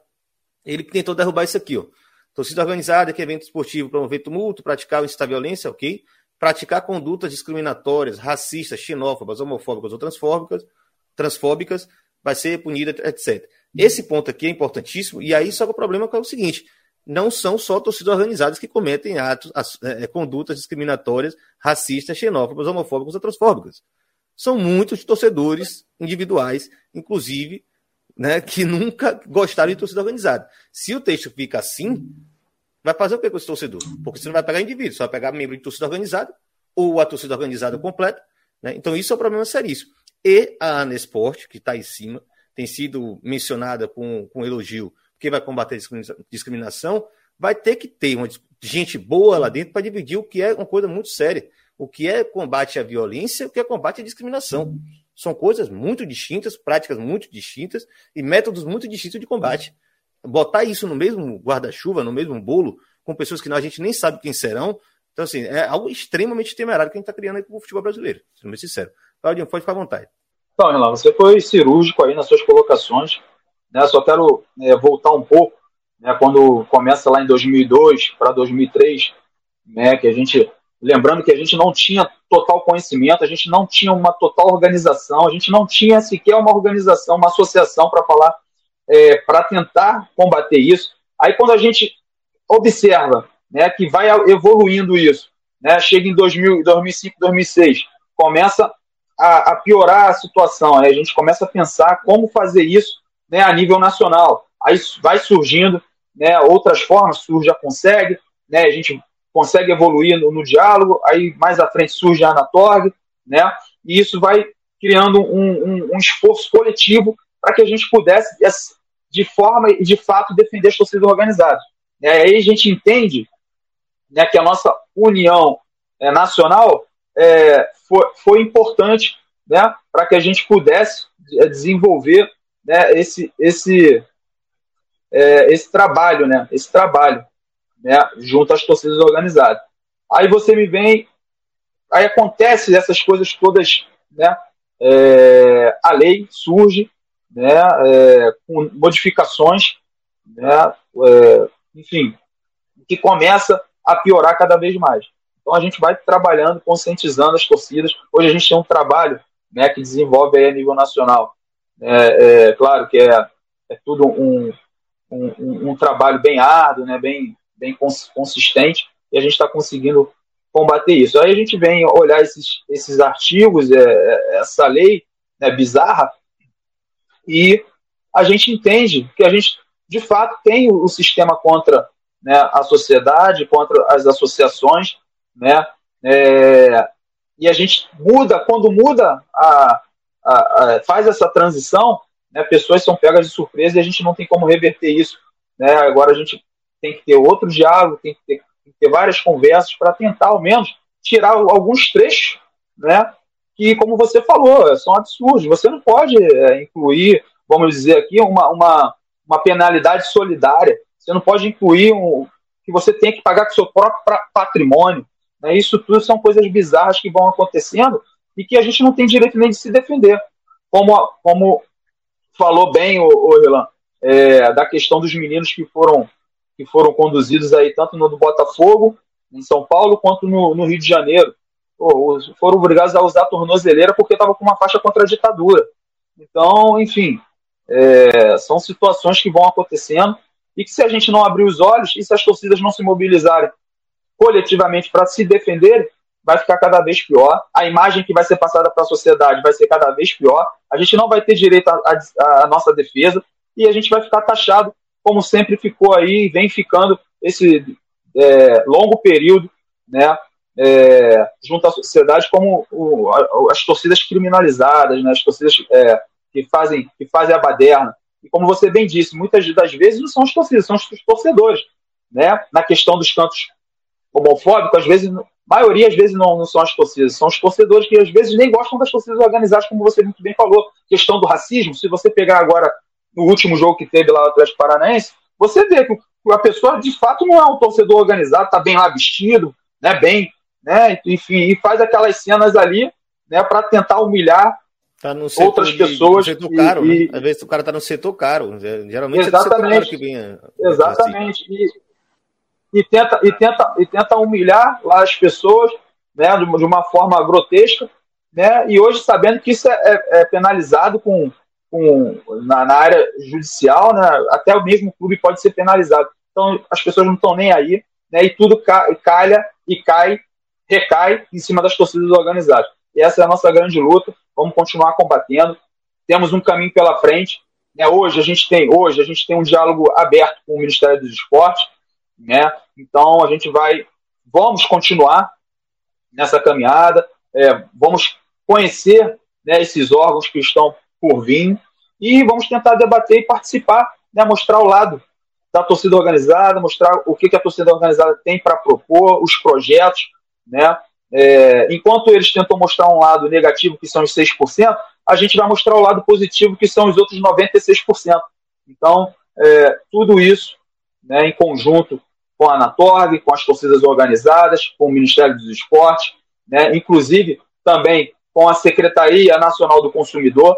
ele tentou derrubar isso aqui, ó. Torcida organizada, que é evento esportivo, promover tumulto, praticar ou incitar violência, ok? Praticar condutas discriminatórias, racistas, xenófobas, homofóbicas ou transfóbicas, transfóbicas vai ser punida, etc. Esse ponto aqui é importantíssimo, e aí só que o problema é o seguinte: não são só torcidas organizadas que cometem atos, as, é, condutas discriminatórias, racistas, xenófobas, homofóbicas ou transfóbicas. São muitos torcedores individuais, inclusive né, que nunca gostaram de torcida organizada. Se o texto fica assim, vai fazer o que com esse torcedor? Porque você não vai pegar indivíduo, você vai pegar membro de torcida organizada ou a torcida organizada completa. Né? Então, isso é um problema seríssimo. E a Anesport, que está em cima, tem sido mencionada com, com elogio, que vai combater a discriminação, vai ter que ter uma gente boa lá dentro para dividir o que é uma coisa muito séria. O que é combate à violência, o que é combate à discriminação. São coisas muito distintas, práticas muito distintas e métodos muito distintos de combate. Botar isso no mesmo guarda-chuva, no mesmo bolo, com pessoas que a gente nem sabe quem serão. Então, assim, é algo extremamente temerário que a gente está criando aí com o futebol brasileiro, sendo bem sincero. Claudinho, pode ficar à vontade. Então, Renan, você foi cirúrgico aí nas suas colocações. Né? Só quero é, voltar um pouco, né, quando começa lá em 2002 para 2003, né, que a gente Lembrando que a gente não tinha total conhecimento, a gente não tinha uma total organização, a gente não tinha sequer uma organização, uma associação para falar, é, para tentar combater isso. Aí quando a gente observa né, que vai evoluindo isso, né, chega em 2000, 2005, 2006, começa a, a piorar a situação, aí a gente começa a pensar como fazer isso né, a nível nacional. Aí vai surgindo né, outras formas, surge a Consegue, né, a gente consegue evoluir no, no, diálogo, aí mais à frente surge a Anatorg, né? E isso vai criando um, um, um esforço coletivo para que a gente pudesse, de forma e de fato, defender as torcidas organizadas. E aí a gente entende né, que a nossa união é, nacional é, foi, foi importante né, para que a gente pudesse é, desenvolver né, esse, esse, é, esse trabalho, né, esse trabalho né, junto às torcidas organizadas. Aí você me vem, aí acontece essas coisas todas, né, é, a lei surge, né, é, com modificações, né, é, enfim, que começa a piorar cada vez mais. Então a gente vai trabalhando, conscientizando as torcidas. Hoje a gente tem um trabalho né, que desenvolve aí a nível nacional. É, é claro que é, é tudo um, um, um, trabalho bem árduo, né, bem, bem consistente e a gente está conseguindo combater isso. Aí a gente vem olhar esses, esses artigos, é, é, essa lei né, bizarra, e a gente entende que a gente, de fato, tem o, sistema contra né, a sociedade, contra as associações, né, é, e a gente muda, quando muda, a, a, a, faz essa transição, né, pessoas são pegas de surpresa e a gente não tem como reverter isso. Né, agora a gente tem que ter outro diálogo, tem que ter, tem que ter várias conversas para tentar, ao menos, tirar alguns trechos, né? Que, como você falou, são absurdos. Você não pode é, incluir, vamos dizer aqui, uma, uma, uma penalidade solidária. Você não pode incluir um, que você tem que pagar com seu próprio patrimônio. Né? Isso tudo são coisas bizarras que vão acontecendo e que a gente não tem direito nem de se defender. Como, como falou bem o, o Relan, é, da questão dos meninos que foram que foram conduzidos aí tanto no Botafogo, em São Paulo, quanto no, no Rio de Janeiro. Pô, foram obrigados a usar a tornozeleira porque estava com uma faixa contra a ditadura. Então, enfim, é, são situações que vão acontecendo e que se a gente não abrir os olhos e se as torcidas não se mobilizarem coletivamente para se defenderem, vai ficar cada vez pior. A imagem que vai ser passada para a sociedade vai ser cada vez pior. A gente não vai ter direito à nossa defesa e a gente vai ficar taxado como sempre ficou aí, vem ficando esse é, longo período, né, é, junto à sociedade, como o, as torcidas criminalizadas, né, as torcidas é, que, fazem, que fazem a baderna. E como você bem disse, muitas das vezes não são as torcidas, são os torcedores. né, na questão dos cantos homofóbicos, às vezes, maioria às vezes não, não, são as torcidas, são os torcedores que às vezes nem gostam das torcidas organizadas, como você muito bem falou. Questão do racismo, se você pegar agora no último jogo que teve lá no Atlético Paranaense, você vê que a pessoa de fato não é um torcedor organizado, tá bem lá vestido, né, bem, né, enfim, e faz aquelas cenas ali, né, para tentar humilhar tá outras de, pessoas. No setor caro, e, né? Às vezes o cara tá no setor caro, geralmente exatamente, é do setor caro que vem. Exatamente. Assim. E, e, tenta, e, tenta, e tenta humilhar lá as pessoas, né, de, de uma forma grotesca, né, e hoje sabendo que isso é, é, é penalizado com com, na, na, área judicial, né, até o mesmo clube pode ser penalizado. Então as pessoas não estão nem aí, né, e tudo ca, calha e cai, recai em cima das torcidas organizadas. E essa é a nossa grande luta. Vamos continuar combatendo. Temos um caminho pela frente. Né, hoje a gente tem hoje a gente tem um diálogo aberto com o Ministério dos Esportes, né? Então a gente vai, vamos continuar nessa caminhada. É, vamos conhecer né, esses órgãos que estão por vir. E vamos tentar debater e participar, né, mostrar o lado da torcida organizada, mostrar o que, que a torcida organizada tem para propor, os projetos. Né? É, enquanto eles tentam mostrar um lado negativo, que são os 6%, a gente vai mostrar o lado positivo, que são os outros 96%. Então, é, tudo isso né, em conjunto com a Anatorg, com as torcidas organizadas, com o Ministério dos Esportes, né, inclusive também com a Secretaria Nacional do Consumidor,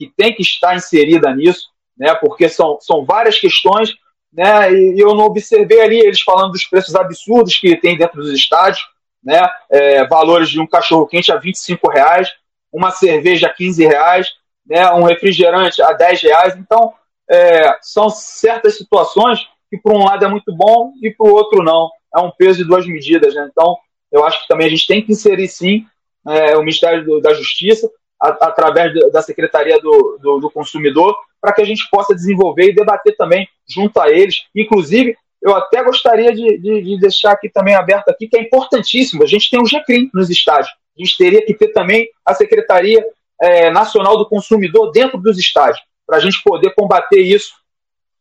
que tem que estar inserida nisso, né, porque são, são várias questões, né, e eu não observei ali eles falando dos preços absurdos que tem dentro dos estádios, né, é, valores de um cachorro quente a 25 reais, uma cerveja a 15 reais, né, um refrigerante a 10 reais, então é, são certas situações que por um lado é muito bom e por outro não, é um peso de duas medidas, né? então eu acho que também a gente tem que inserir sim é, o Ministério da Justiça a, através da Secretaria do, do, do Consumidor, para que a gente possa desenvolver e debater também junto a eles. Inclusive, eu até gostaria de, de, de, deixar aqui também aberto aqui, que é importantíssimo. A gente tem o GCRIM nos estádios. A gente teria que ter também a Secretaria é, Nacional do Consumidor dentro dos estádios, para a gente poder combater isso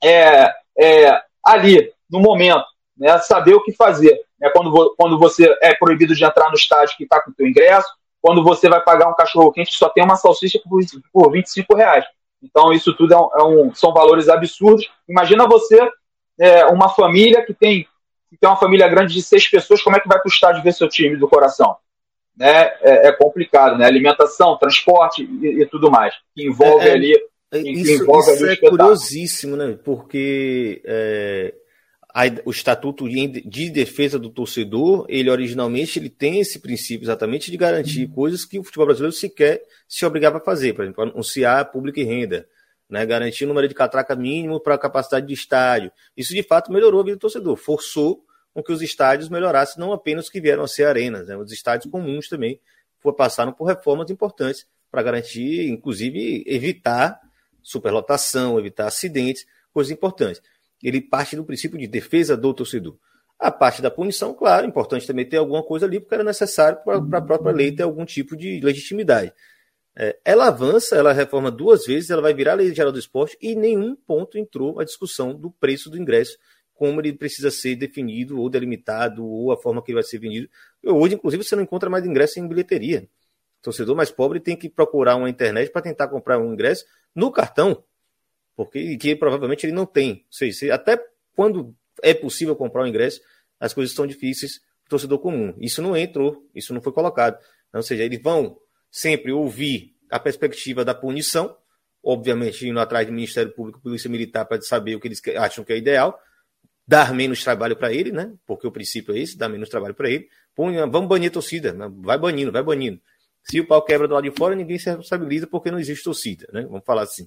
é, é, ali, no momento, né, saber o que fazer. Né, quando, quando você é proibido de entrar no estádio que está com o seu ingresso, quando você vai pagar um cachorro quente que só tem uma salsicha por, por 25 reais. Então, isso tudo é um, é um, são valores absurdos. Imagina você, é, uma família que tem, que tem uma família grande de seis pessoas, como é que vai o estádio ver seu time do coração? Né? É, é complicado, né? Alimentação, transporte e, e tudo mais, que envolve é, é ali. Isso, envolve isso ali é curiosíssimo, né? Porque a, o estatuto de defesa do torcedor, ele originalmente ele tem esse princípio exatamente de garantir uhum. coisas que o futebol brasileiro sequer se obrigava a fazer, por exemplo, anunciar público e renda, né, garantir o número de catraca mínimo para a capacidade de estádio. Isso de fato melhorou a vida do torcedor, forçou com que os estádios melhorassem, não apenas que vieram a ser arenas, né, os estádios comuns também passaram por reformas importantes para garantir, inclusive, evitar superlotação, evitar acidentes, coisas importantes ele parte do princípio de defesa do torcedor. A parte da punição, claro, é importante também ter alguma coisa ali, porque era necessário para a própria lei ter algum tipo de legitimidade. É, ela avança, ela reforma duas vezes, ela vai virar a lei geral do esporte e em nenhum ponto entrou a discussão do preço do ingresso, como ele precisa ser definido ou delimitado, ou a forma que ele vai ser vendido. Hoje, inclusive, você não encontra mais ingresso em bilheteria. O torcedor mais pobre tem que procurar uma internet para tentar comprar um ingresso no cartão porque que provavelmente ele não tem. Sei, até quando é possível comprar o ingresso, as coisas estão difíceis para o torcedor comum. Isso não entrou, isso não foi colocado. Ou seja, eles vão sempre ouvir a perspectiva da punição, obviamente indo atrás do Ministério Público, Polícia Militar, para saber o que eles acham que é ideal, dar menos trabalho para ele, né? Porque o princípio é esse, dar menos trabalho para ele. Punha, vamos banir a torcida, né? vai banindo, vai banindo. Se o pau quebra do lado de fora, ninguém se responsabiliza porque não existe torcida, né? Vamos falar assim.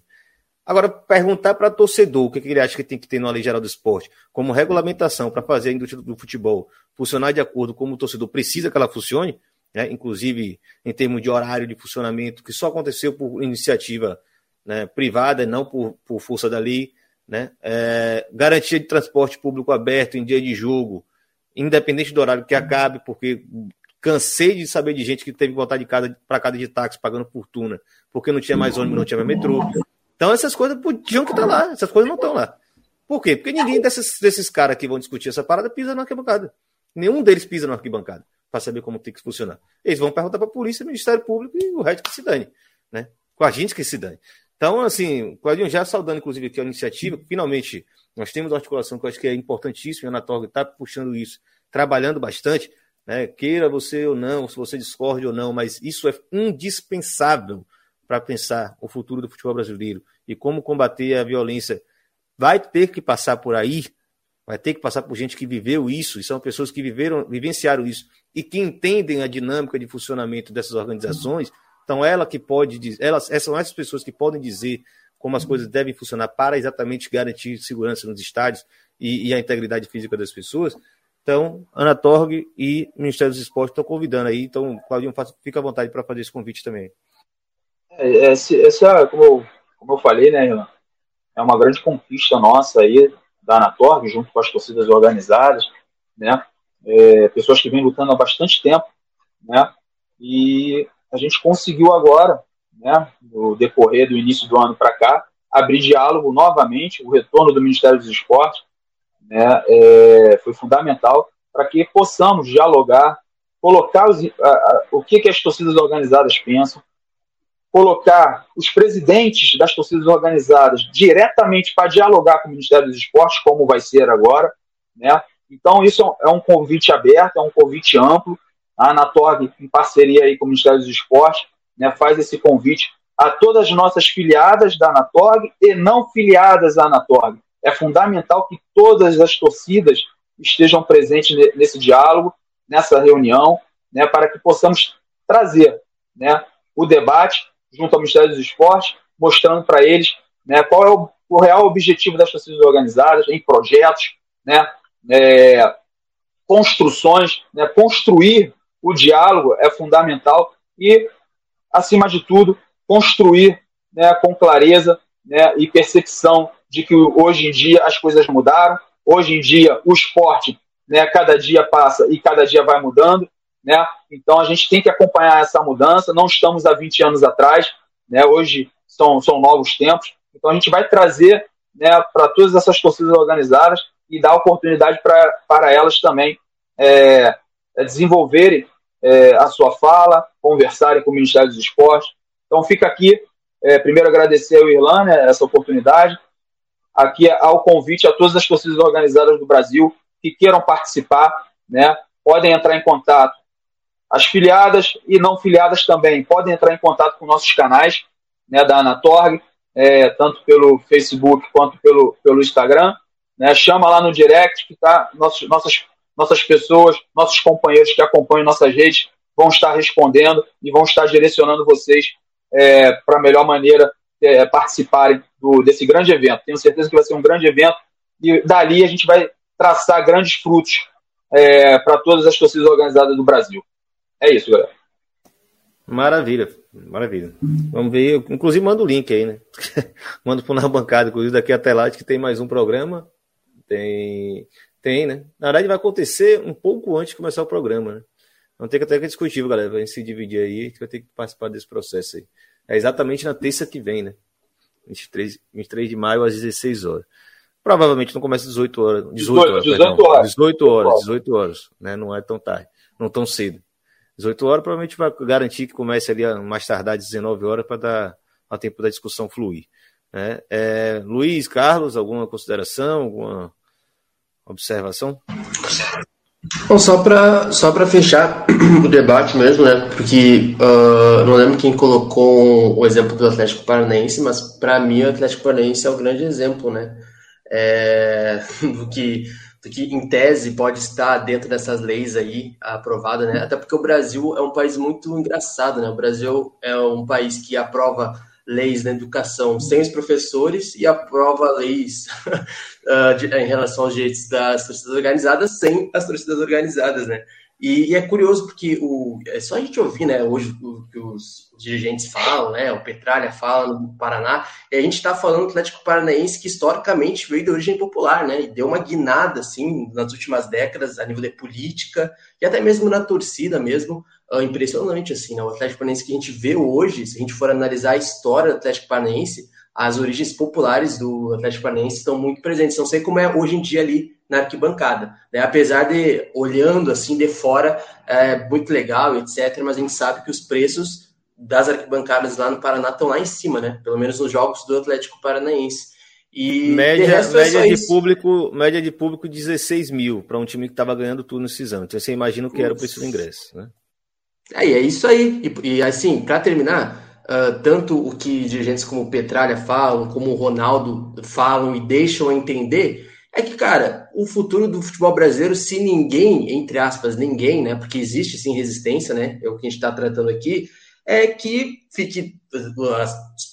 Agora, perguntar para torcedor o que, ele acha que tem que ter na Lei Geral do Esporte, como regulamentação para fazer a indústria do futebol funcionar de acordo com o torcedor precisa que ela funcione, né? inclusive em termos de horário de funcionamento, que só aconteceu por iniciativa né, privada, não por, por força da lei, né? É, garantia de transporte público aberto em dia de jogo, independente do horário que acabe, porque cansei de saber de gente que teve que voltar de casa para casa de táxi pagando fortuna, porque não tinha mais ônibus, não tinha mais metrô. Então essas coisas podiam estar tá lá, essas coisas não estão lá. Por quê? Porque ninguém desses, desses caras que vão discutir essa parada pisa na arquibancada. Nenhum deles pisa na arquibancada para saber como tem que funcionar. Eles vão perguntar para a polícia, Ministério Público e o resto que se dane. Né? Com a gente que se dane. Então, assim, Claudinho, já saudando, inclusive, aqui a iniciativa, finalmente nós temos uma articulação que eu acho que é importantíssima, a Anatorg está puxando isso, trabalhando bastante, né? queira você ou não, se você discorde ou não, mas isso é indispensável para pensar o futuro do futebol brasileiro e como combater a violência. Vai ter que passar por aí, vai ter que passar por gente que viveu isso, e são pessoas que viveram, vivenciaram isso, e que entendem a dinâmica de funcionamento dessas organizações, então, ela que pode dizer, elas, essas são essas pessoas que podem dizer como as coisas devem funcionar para exatamente garantir segurança nos estádios e, e a integridade física das pessoas. Então, Ana Torg e Ministério dos Esportes estão convidando aí. Então, Claudinho, fica à vontade para fazer esse convite também. É, essa, como, eu, como eu falei, né, Renan, é uma grande conquista nossa aí da Anatorg, junto com as torcidas organizadas, né, é, pessoas que vêm lutando há bastante tempo, né, e a gente conseguiu agora, né, no decorrer do início do ano para cá, abrir diálogo novamente, o retorno do Ministério dos Esportes né, é, foi fundamental para que possamos dialogar, colocar os, a, a, o que, que as torcidas organizadas pensam, colocar os presidentes das torcidas organizadas diretamente para dialogar com o Ministério dos Esportes, como vai ser agora. Né? Então, isso é um convite aberto, é um convite amplo, a Anatorg, em parceria aí com o Ministério dos Esportes, né, faz esse convite a todas as nossas filiadas da Anatorg e não filiadas à Anatorg. É fundamental que todas as torcidas estejam presentes nesse diálogo, nessa reunião, né, para que possamos trazer né, o debate junto ao Ministério dos Esportes, mostrando para eles né, qual é o, o, real objetivo das torcidas organizadas em projetos, né, é, construções, né, construir o diálogo é fundamental e, acima de tudo, construir né, com clareza né, e percepção de que hoje em dia as coisas mudaram, hoje em dia o esporte né, cada dia passa e cada dia vai mudando, né? então a gente tem que acompanhar essa mudança, não estamos há 20 anos atrás, né? hoje são, são novos tempos, então a gente vai trazer né, para todas essas torcidas organizadas e dar oportunidade pra, para elas também é, desenvolverem é, a sua fala, conversarem com o Ministério dos Esportes. Então fica aqui, é, primeiro agradecer ao Irlã né, essa oportunidade, aqui ao convite a todas as torcidas organizadas do Brasil que queiram participar, né, podem entrar em contato. As filiadas e não filiadas também podem entrar em contato com nossos canais né, da Anatorg, é, tanto pelo Facebook quanto pelo, pelo Instagram. Né, chama lá no direct que tá, nossos, nossas nossas pessoas, nossos companheiros que acompanham nossas redes vão estar respondendo e vão estar direcionando vocês é, para a melhor maneira é, participarem do, desse grande evento. Tenho certeza que vai ser um grande evento e dali a gente vai traçar grandes frutos é, para todas as torcidas organizadas do Brasil. É isso, galera. Maravilha, maravilha. Vamos ver, inclusive manda o link aí, né? manda para na bancada, inclusive daqui até lá, que tem mais um programa. Tem tem, né? Na verdade, vai acontecer um pouco antes de começar o programa, né? Não tem que até que discutir, galera. Vai se dividir aí, a gente vai ter que participar desse processo aí. É exatamente na terça que vem, né? 23, 23 de maio às 16 horas. Provavelmente não começa às 18 horas. 18, 18 horas, 18 horas. 18 horas, 18 horas, né? Não é tão tarde, não tão cedo. 18 horas provavelmente vai garantir que comece ali mais tardar 19 horas para dar a tempo da discussão fluir. Né? É, Luiz, Carlos, alguma consideração, alguma observação? Bom, só para só fechar o debate mesmo, né? Porque uh, não lembro quem colocou o exemplo do Atlético Paranaense, mas para mim o Atlético Paranaense é o grande exemplo, né? É, do, que, que em tese pode estar dentro dessas leis aí aprovada, né? Até porque o Brasil é um país muito engraçado, né? O Brasil é um país que aprova leis na educação sem os professores e aprova leis de, em relação aos direitos das torcidas organizadas sem as torcidas organizadas, né? E, e, é curioso porque o, é só a gente ouvir, né, hoje o que os, dirigentes falam, né, o Petralha fala no Paraná, e a gente está falando do Atlético Paranaense que historicamente veio de origem popular, né, e deu uma guinada, assim, nas últimas décadas a nível de política e até mesmo na torcida mesmo, uh, impressionante, assim, né, o Atlético Paranaense que a gente vê hoje, se a gente for analisar a história do Atlético Paranaense, as origens populares do Atlético Paranaense estão muito presentes. Não sei como é hoje em dia ali na arquibancada, né? apesar de olhando assim de fora é muito legal, etc. Mas a gente sabe que os preços das arquibancadas lá no Paraná estão lá em cima, né? Pelo menos nos jogos do Atlético Paranaense. E média, é média de público, média de público 16 mil para um time que estava ganhando tudo nesses anos. Então você imagina o que era o preço do ingresso, né? É, é isso aí. E, e assim, para terminar, uh, tanto o que dirigentes como o Petralha falam, como o Ronaldo falam e deixam entender, é que, cara, o futuro do futebol brasileiro, se ninguém, entre aspas, ninguém, né? Porque existe sim resistência, né? É o que a gente está tratando aqui, é que fique uh,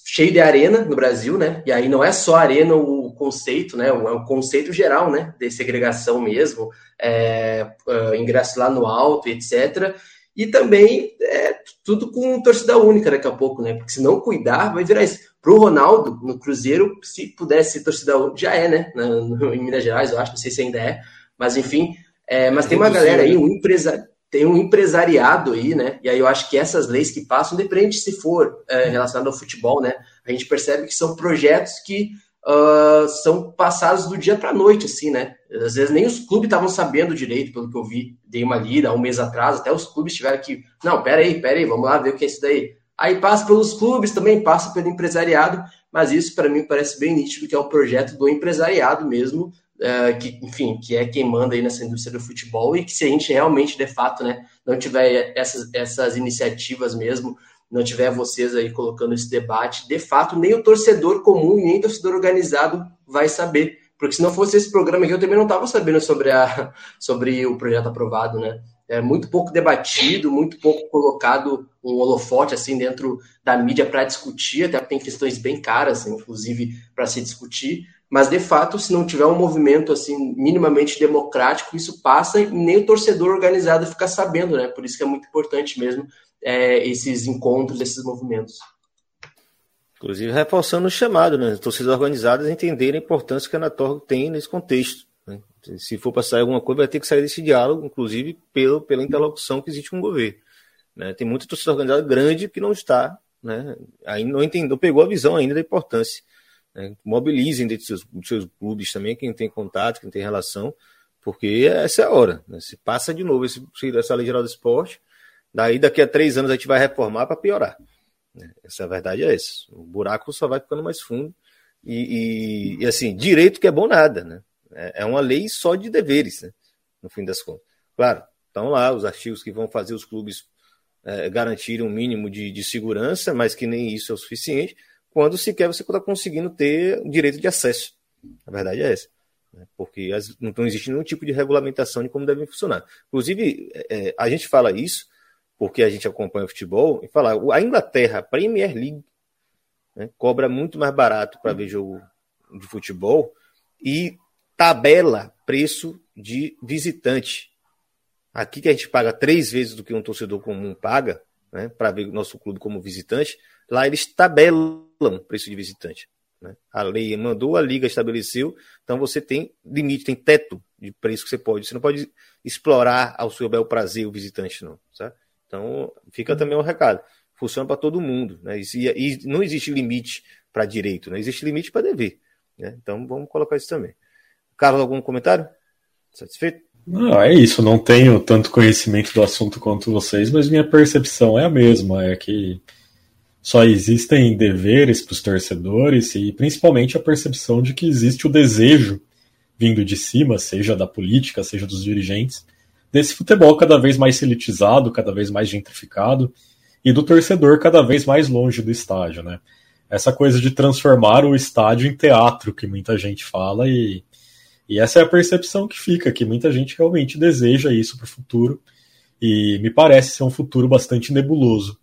cheio de arena no Brasil, né? E aí não é só arena o conceito, né? É o conceito geral, né? De segregação mesmo, é, uh, ingresso lá no alto, etc. E também é, tudo com torcida única daqui a pouco, né? Porque se não cuidar, vai virar isso. Pro Ronaldo, no Cruzeiro, se pudesse torcida única, já é, né? Na, no, em Minas Gerais, eu acho, não sei se ainda é. Mas enfim, é, mas tem uma galera aí, um empresário tem um empresariado aí, né? E aí eu acho que essas leis que passam, depende se for é, relacionado ao futebol, né? A gente percebe que são projetos que uh, são passados do dia para a noite, assim, né? Às vezes nem os clubes estavam sabendo direito, pelo que eu vi, dei uma lida há um mês atrás, até os clubes tiveram que, não, pera aí, pera aí, vamos lá ver o que é isso daí. Aí passa pelos clubes, também passa pelo empresariado, mas isso para mim parece bem nítido que é o projeto do empresariado mesmo, uh, que, enfim, que é quem manda aí nessa indústria do futebol e que se a gente realmente, de fato, né, não tiver essas, essas iniciativas mesmo, não tiver vocês aí colocando esse debate, de fato, nem o torcedor comum, nem o torcedor organizado vai saber. Porque se não fosse esse programa aqui, eu também não estava sabendo sobre, a, sobre o projeto aprovado, né? É muito pouco debatido, muito pouco colocado um holofote assim dentro da mídia para discutir, até tem questões bem caras, inclusive, para se discutir. Mas de fato, se não tiver um movimento assim minimamente democrático, isso passa e nem o torcedor organizado fica sabendo, né? Por isso que é muito importante mesmo é, esses encontros, esses movimentos. Inclusive reforçando o chamado, né? As torcidas organizadas entenderem a importância que a Anatorg tem nesse contexto. Né? Se for para sair alguma coisa, vai ter que sair desse diálogo, inclusive pelo, pela interlocução que existe com o governo. Né? Tem muita torcida organizada grande que não está, né? ainda não entendeu, pegou a visão ainda da importância. Né? Mobilizem dentro dos seus, dos seus clubes também, quem tem contato, quem tem relação, porque essa é a hora. Né? Se passa de novo esse, essa lei geral do esporte, Daí, daqui a três anos, a gente vai reformar para piorar. Essa é a verdade é essa. O buraco só vai ficando mais fundo. E, e, e assim, direito que é bom nada, né? É, é uma lei só de deveres, né? No fim das contas. Claro, estão lá os artigos que vão fazer os clubes é, garantirem um mínimo de, de segurança, mas que nem isso é o suficiente, quando sequer você está conseguindo ter direito de acesso. A verdade é essa. Né? Porque as, não existe nenhum tipo de regulamentação de como devem funcionar. Inclusive, é, a gente fala isso porque a gente acompanha o futebol, e falar, a Inglaterra, Premier League, né, cobra muito mais barato para ver jogo de futebol e tabela preço de visitante. Aqui que a gente paga três vezes do que um torcedor comum paga, né, para ver o nosso clube como visitante, lá eles tabelam preço de visitante. Né? A lei mandou, a liga estabeleceu, então você tem limite, tem teto de preço que você pode. Você não pode explorar ao seu bel prazer o visitante, não. Sabe? Então, fica também o recado. Funciona para todo mundo. Né? E, e, não existe limite para direito, né? existe limite para dever. Né? Então, vamos colocar isso também. Carlos, algum comentário? Satisfeito? Não, é isso. Não tenho tanto conhecimento do assunto quanto vocês, mas minha percepção é a mesma. É que só existem deveres para os torcedores e principalmente a percepção de que existe o desejo vindo de cima, seja da política, seja dos dirigentes, desse futebol cada vez mais elitizado, cada vez mais gentrificado, e do torcedor cada vez mais longe do estádio, né? Essa coisa de transformar o estádio em teatro que muita gente fala e, e essa é a percepção que fica, que muita gente realmente deseja isso para o futuro e me parece ser um futuro bastante nebuloso.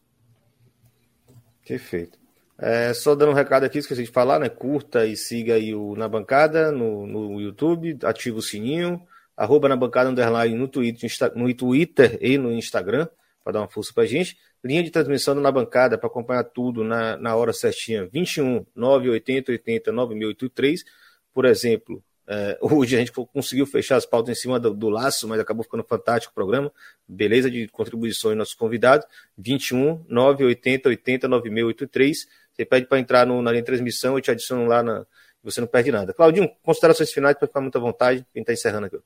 Perfeito. É, só dando um recado aqui, esqueci de falar, né? Curta e siga aí o Na Bancada no, no YouTube, ativa o sininho, arroba na bancada underline no Twitter, no Twitter e no Instagram, para dar uma força para a gente. Linha de transmissão na bancada para acompanhar tudo na, na hora certinha, 21 980 80 9083. Por exemplo, é, hoje a gente conseguiu fechar as pautas em cima do, do, laço, mas acabou ficando fantástico o programa. Beleza de contribuições nossos convidados. 21 980 80 9683. Você pede para entrar no, na linha de transmissão, eu te adiciono lá na. Você não perde nada. Claudinho, considerações finais para ficar muita vontade. Quem está encerrando aqui.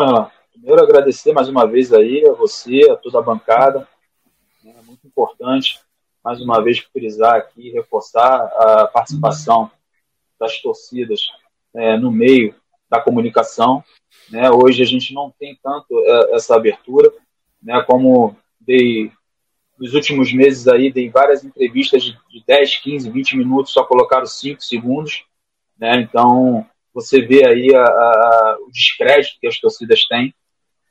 Renan, primeiro agradecer mais uma vez aí a você, a toda a bancada. É muito importante, mais uma vez, frisar aqui, reforçar a participação das torcidas é, no meio da comunicação. Né? Hoje a gente não tem tanto é, essa abertura, né? como dei nos últimos meses aí, dei várias entrevistas de, 10, 15, 20 minutos, só colocaram 5 segundos. Né? Então, você vê aí a, a, o descrédito que as torcidas têm,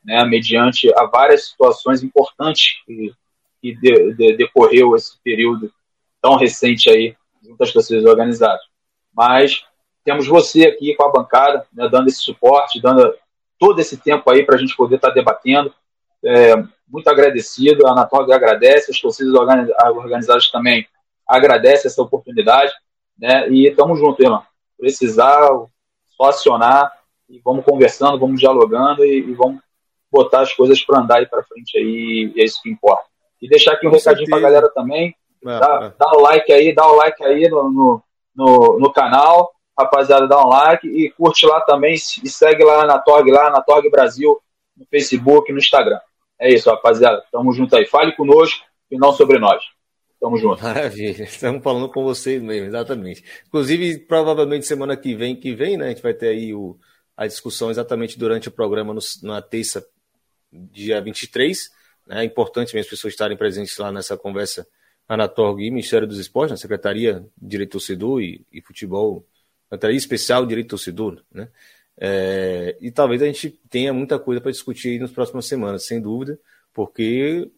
né? mediante a várias situações importantes que, que de, de, decorreu esse período tão recente aí junto às torcidas organizadas. Mas temos você aqui com a bancada, né, dando esse suporte, dando todo esse tempo aí para a gente poder estar tá debatendo. É, muito agradecido, a Anatorg agradece, as torcidas organizadas também agradecem essa oportunidade, né? E estamos juntos, irmão. Precisar, só acionar e vamos conversando, vamos dialogando e, e vamos botar as coisas para andar aí para frente aí, e é isso que importa. E deixar aqui um Com recadinho para a galera também. É, dá, é. dá, o like aí, dá o like aí no, no, no, no canal rapaziada, dá um like e curte lá também e segue lá na Torg, lá na Torg Brasil, no Facebook, no Instagram. É isso, rapaziada. Tamo junto aí. Fale conosco e não sobre nós. Tamo junto. Maravilha. Estamos falando com vocês mesmo, exatamente. Inclusive, provavelmente semana que vem, que vem, né? A gente vai ter aí o, a discussão exatamente durante o programa no, na terça, dia 23. Né? É importante mesmo as pessoas estarem presentes lá nessa conversa Anatorg e Ministério dos Esportes, na Secretaria de Direito Torcedor e, e Futebol Secretaria Especial de Direito Torcedor, né? É, e talvez a gente tenha muita coisa para discutir nas próximas semanas, sem dúvida, porque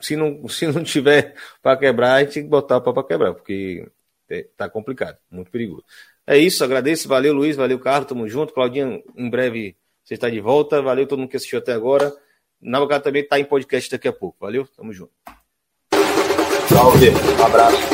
se não, se não tiver para quebrar, a gente tem que botar o pau para quebrar, porque é, complicado, muito perigoso. É isso, agradeço, valeu Luiz, valeu Carlos, tamo junto. Claudinha, em breve você está de volta, valeu todo mundo que assistiu até agora. Na também está em podcast daqui a pouco, valeu, tamo junto. Salve, um abraço.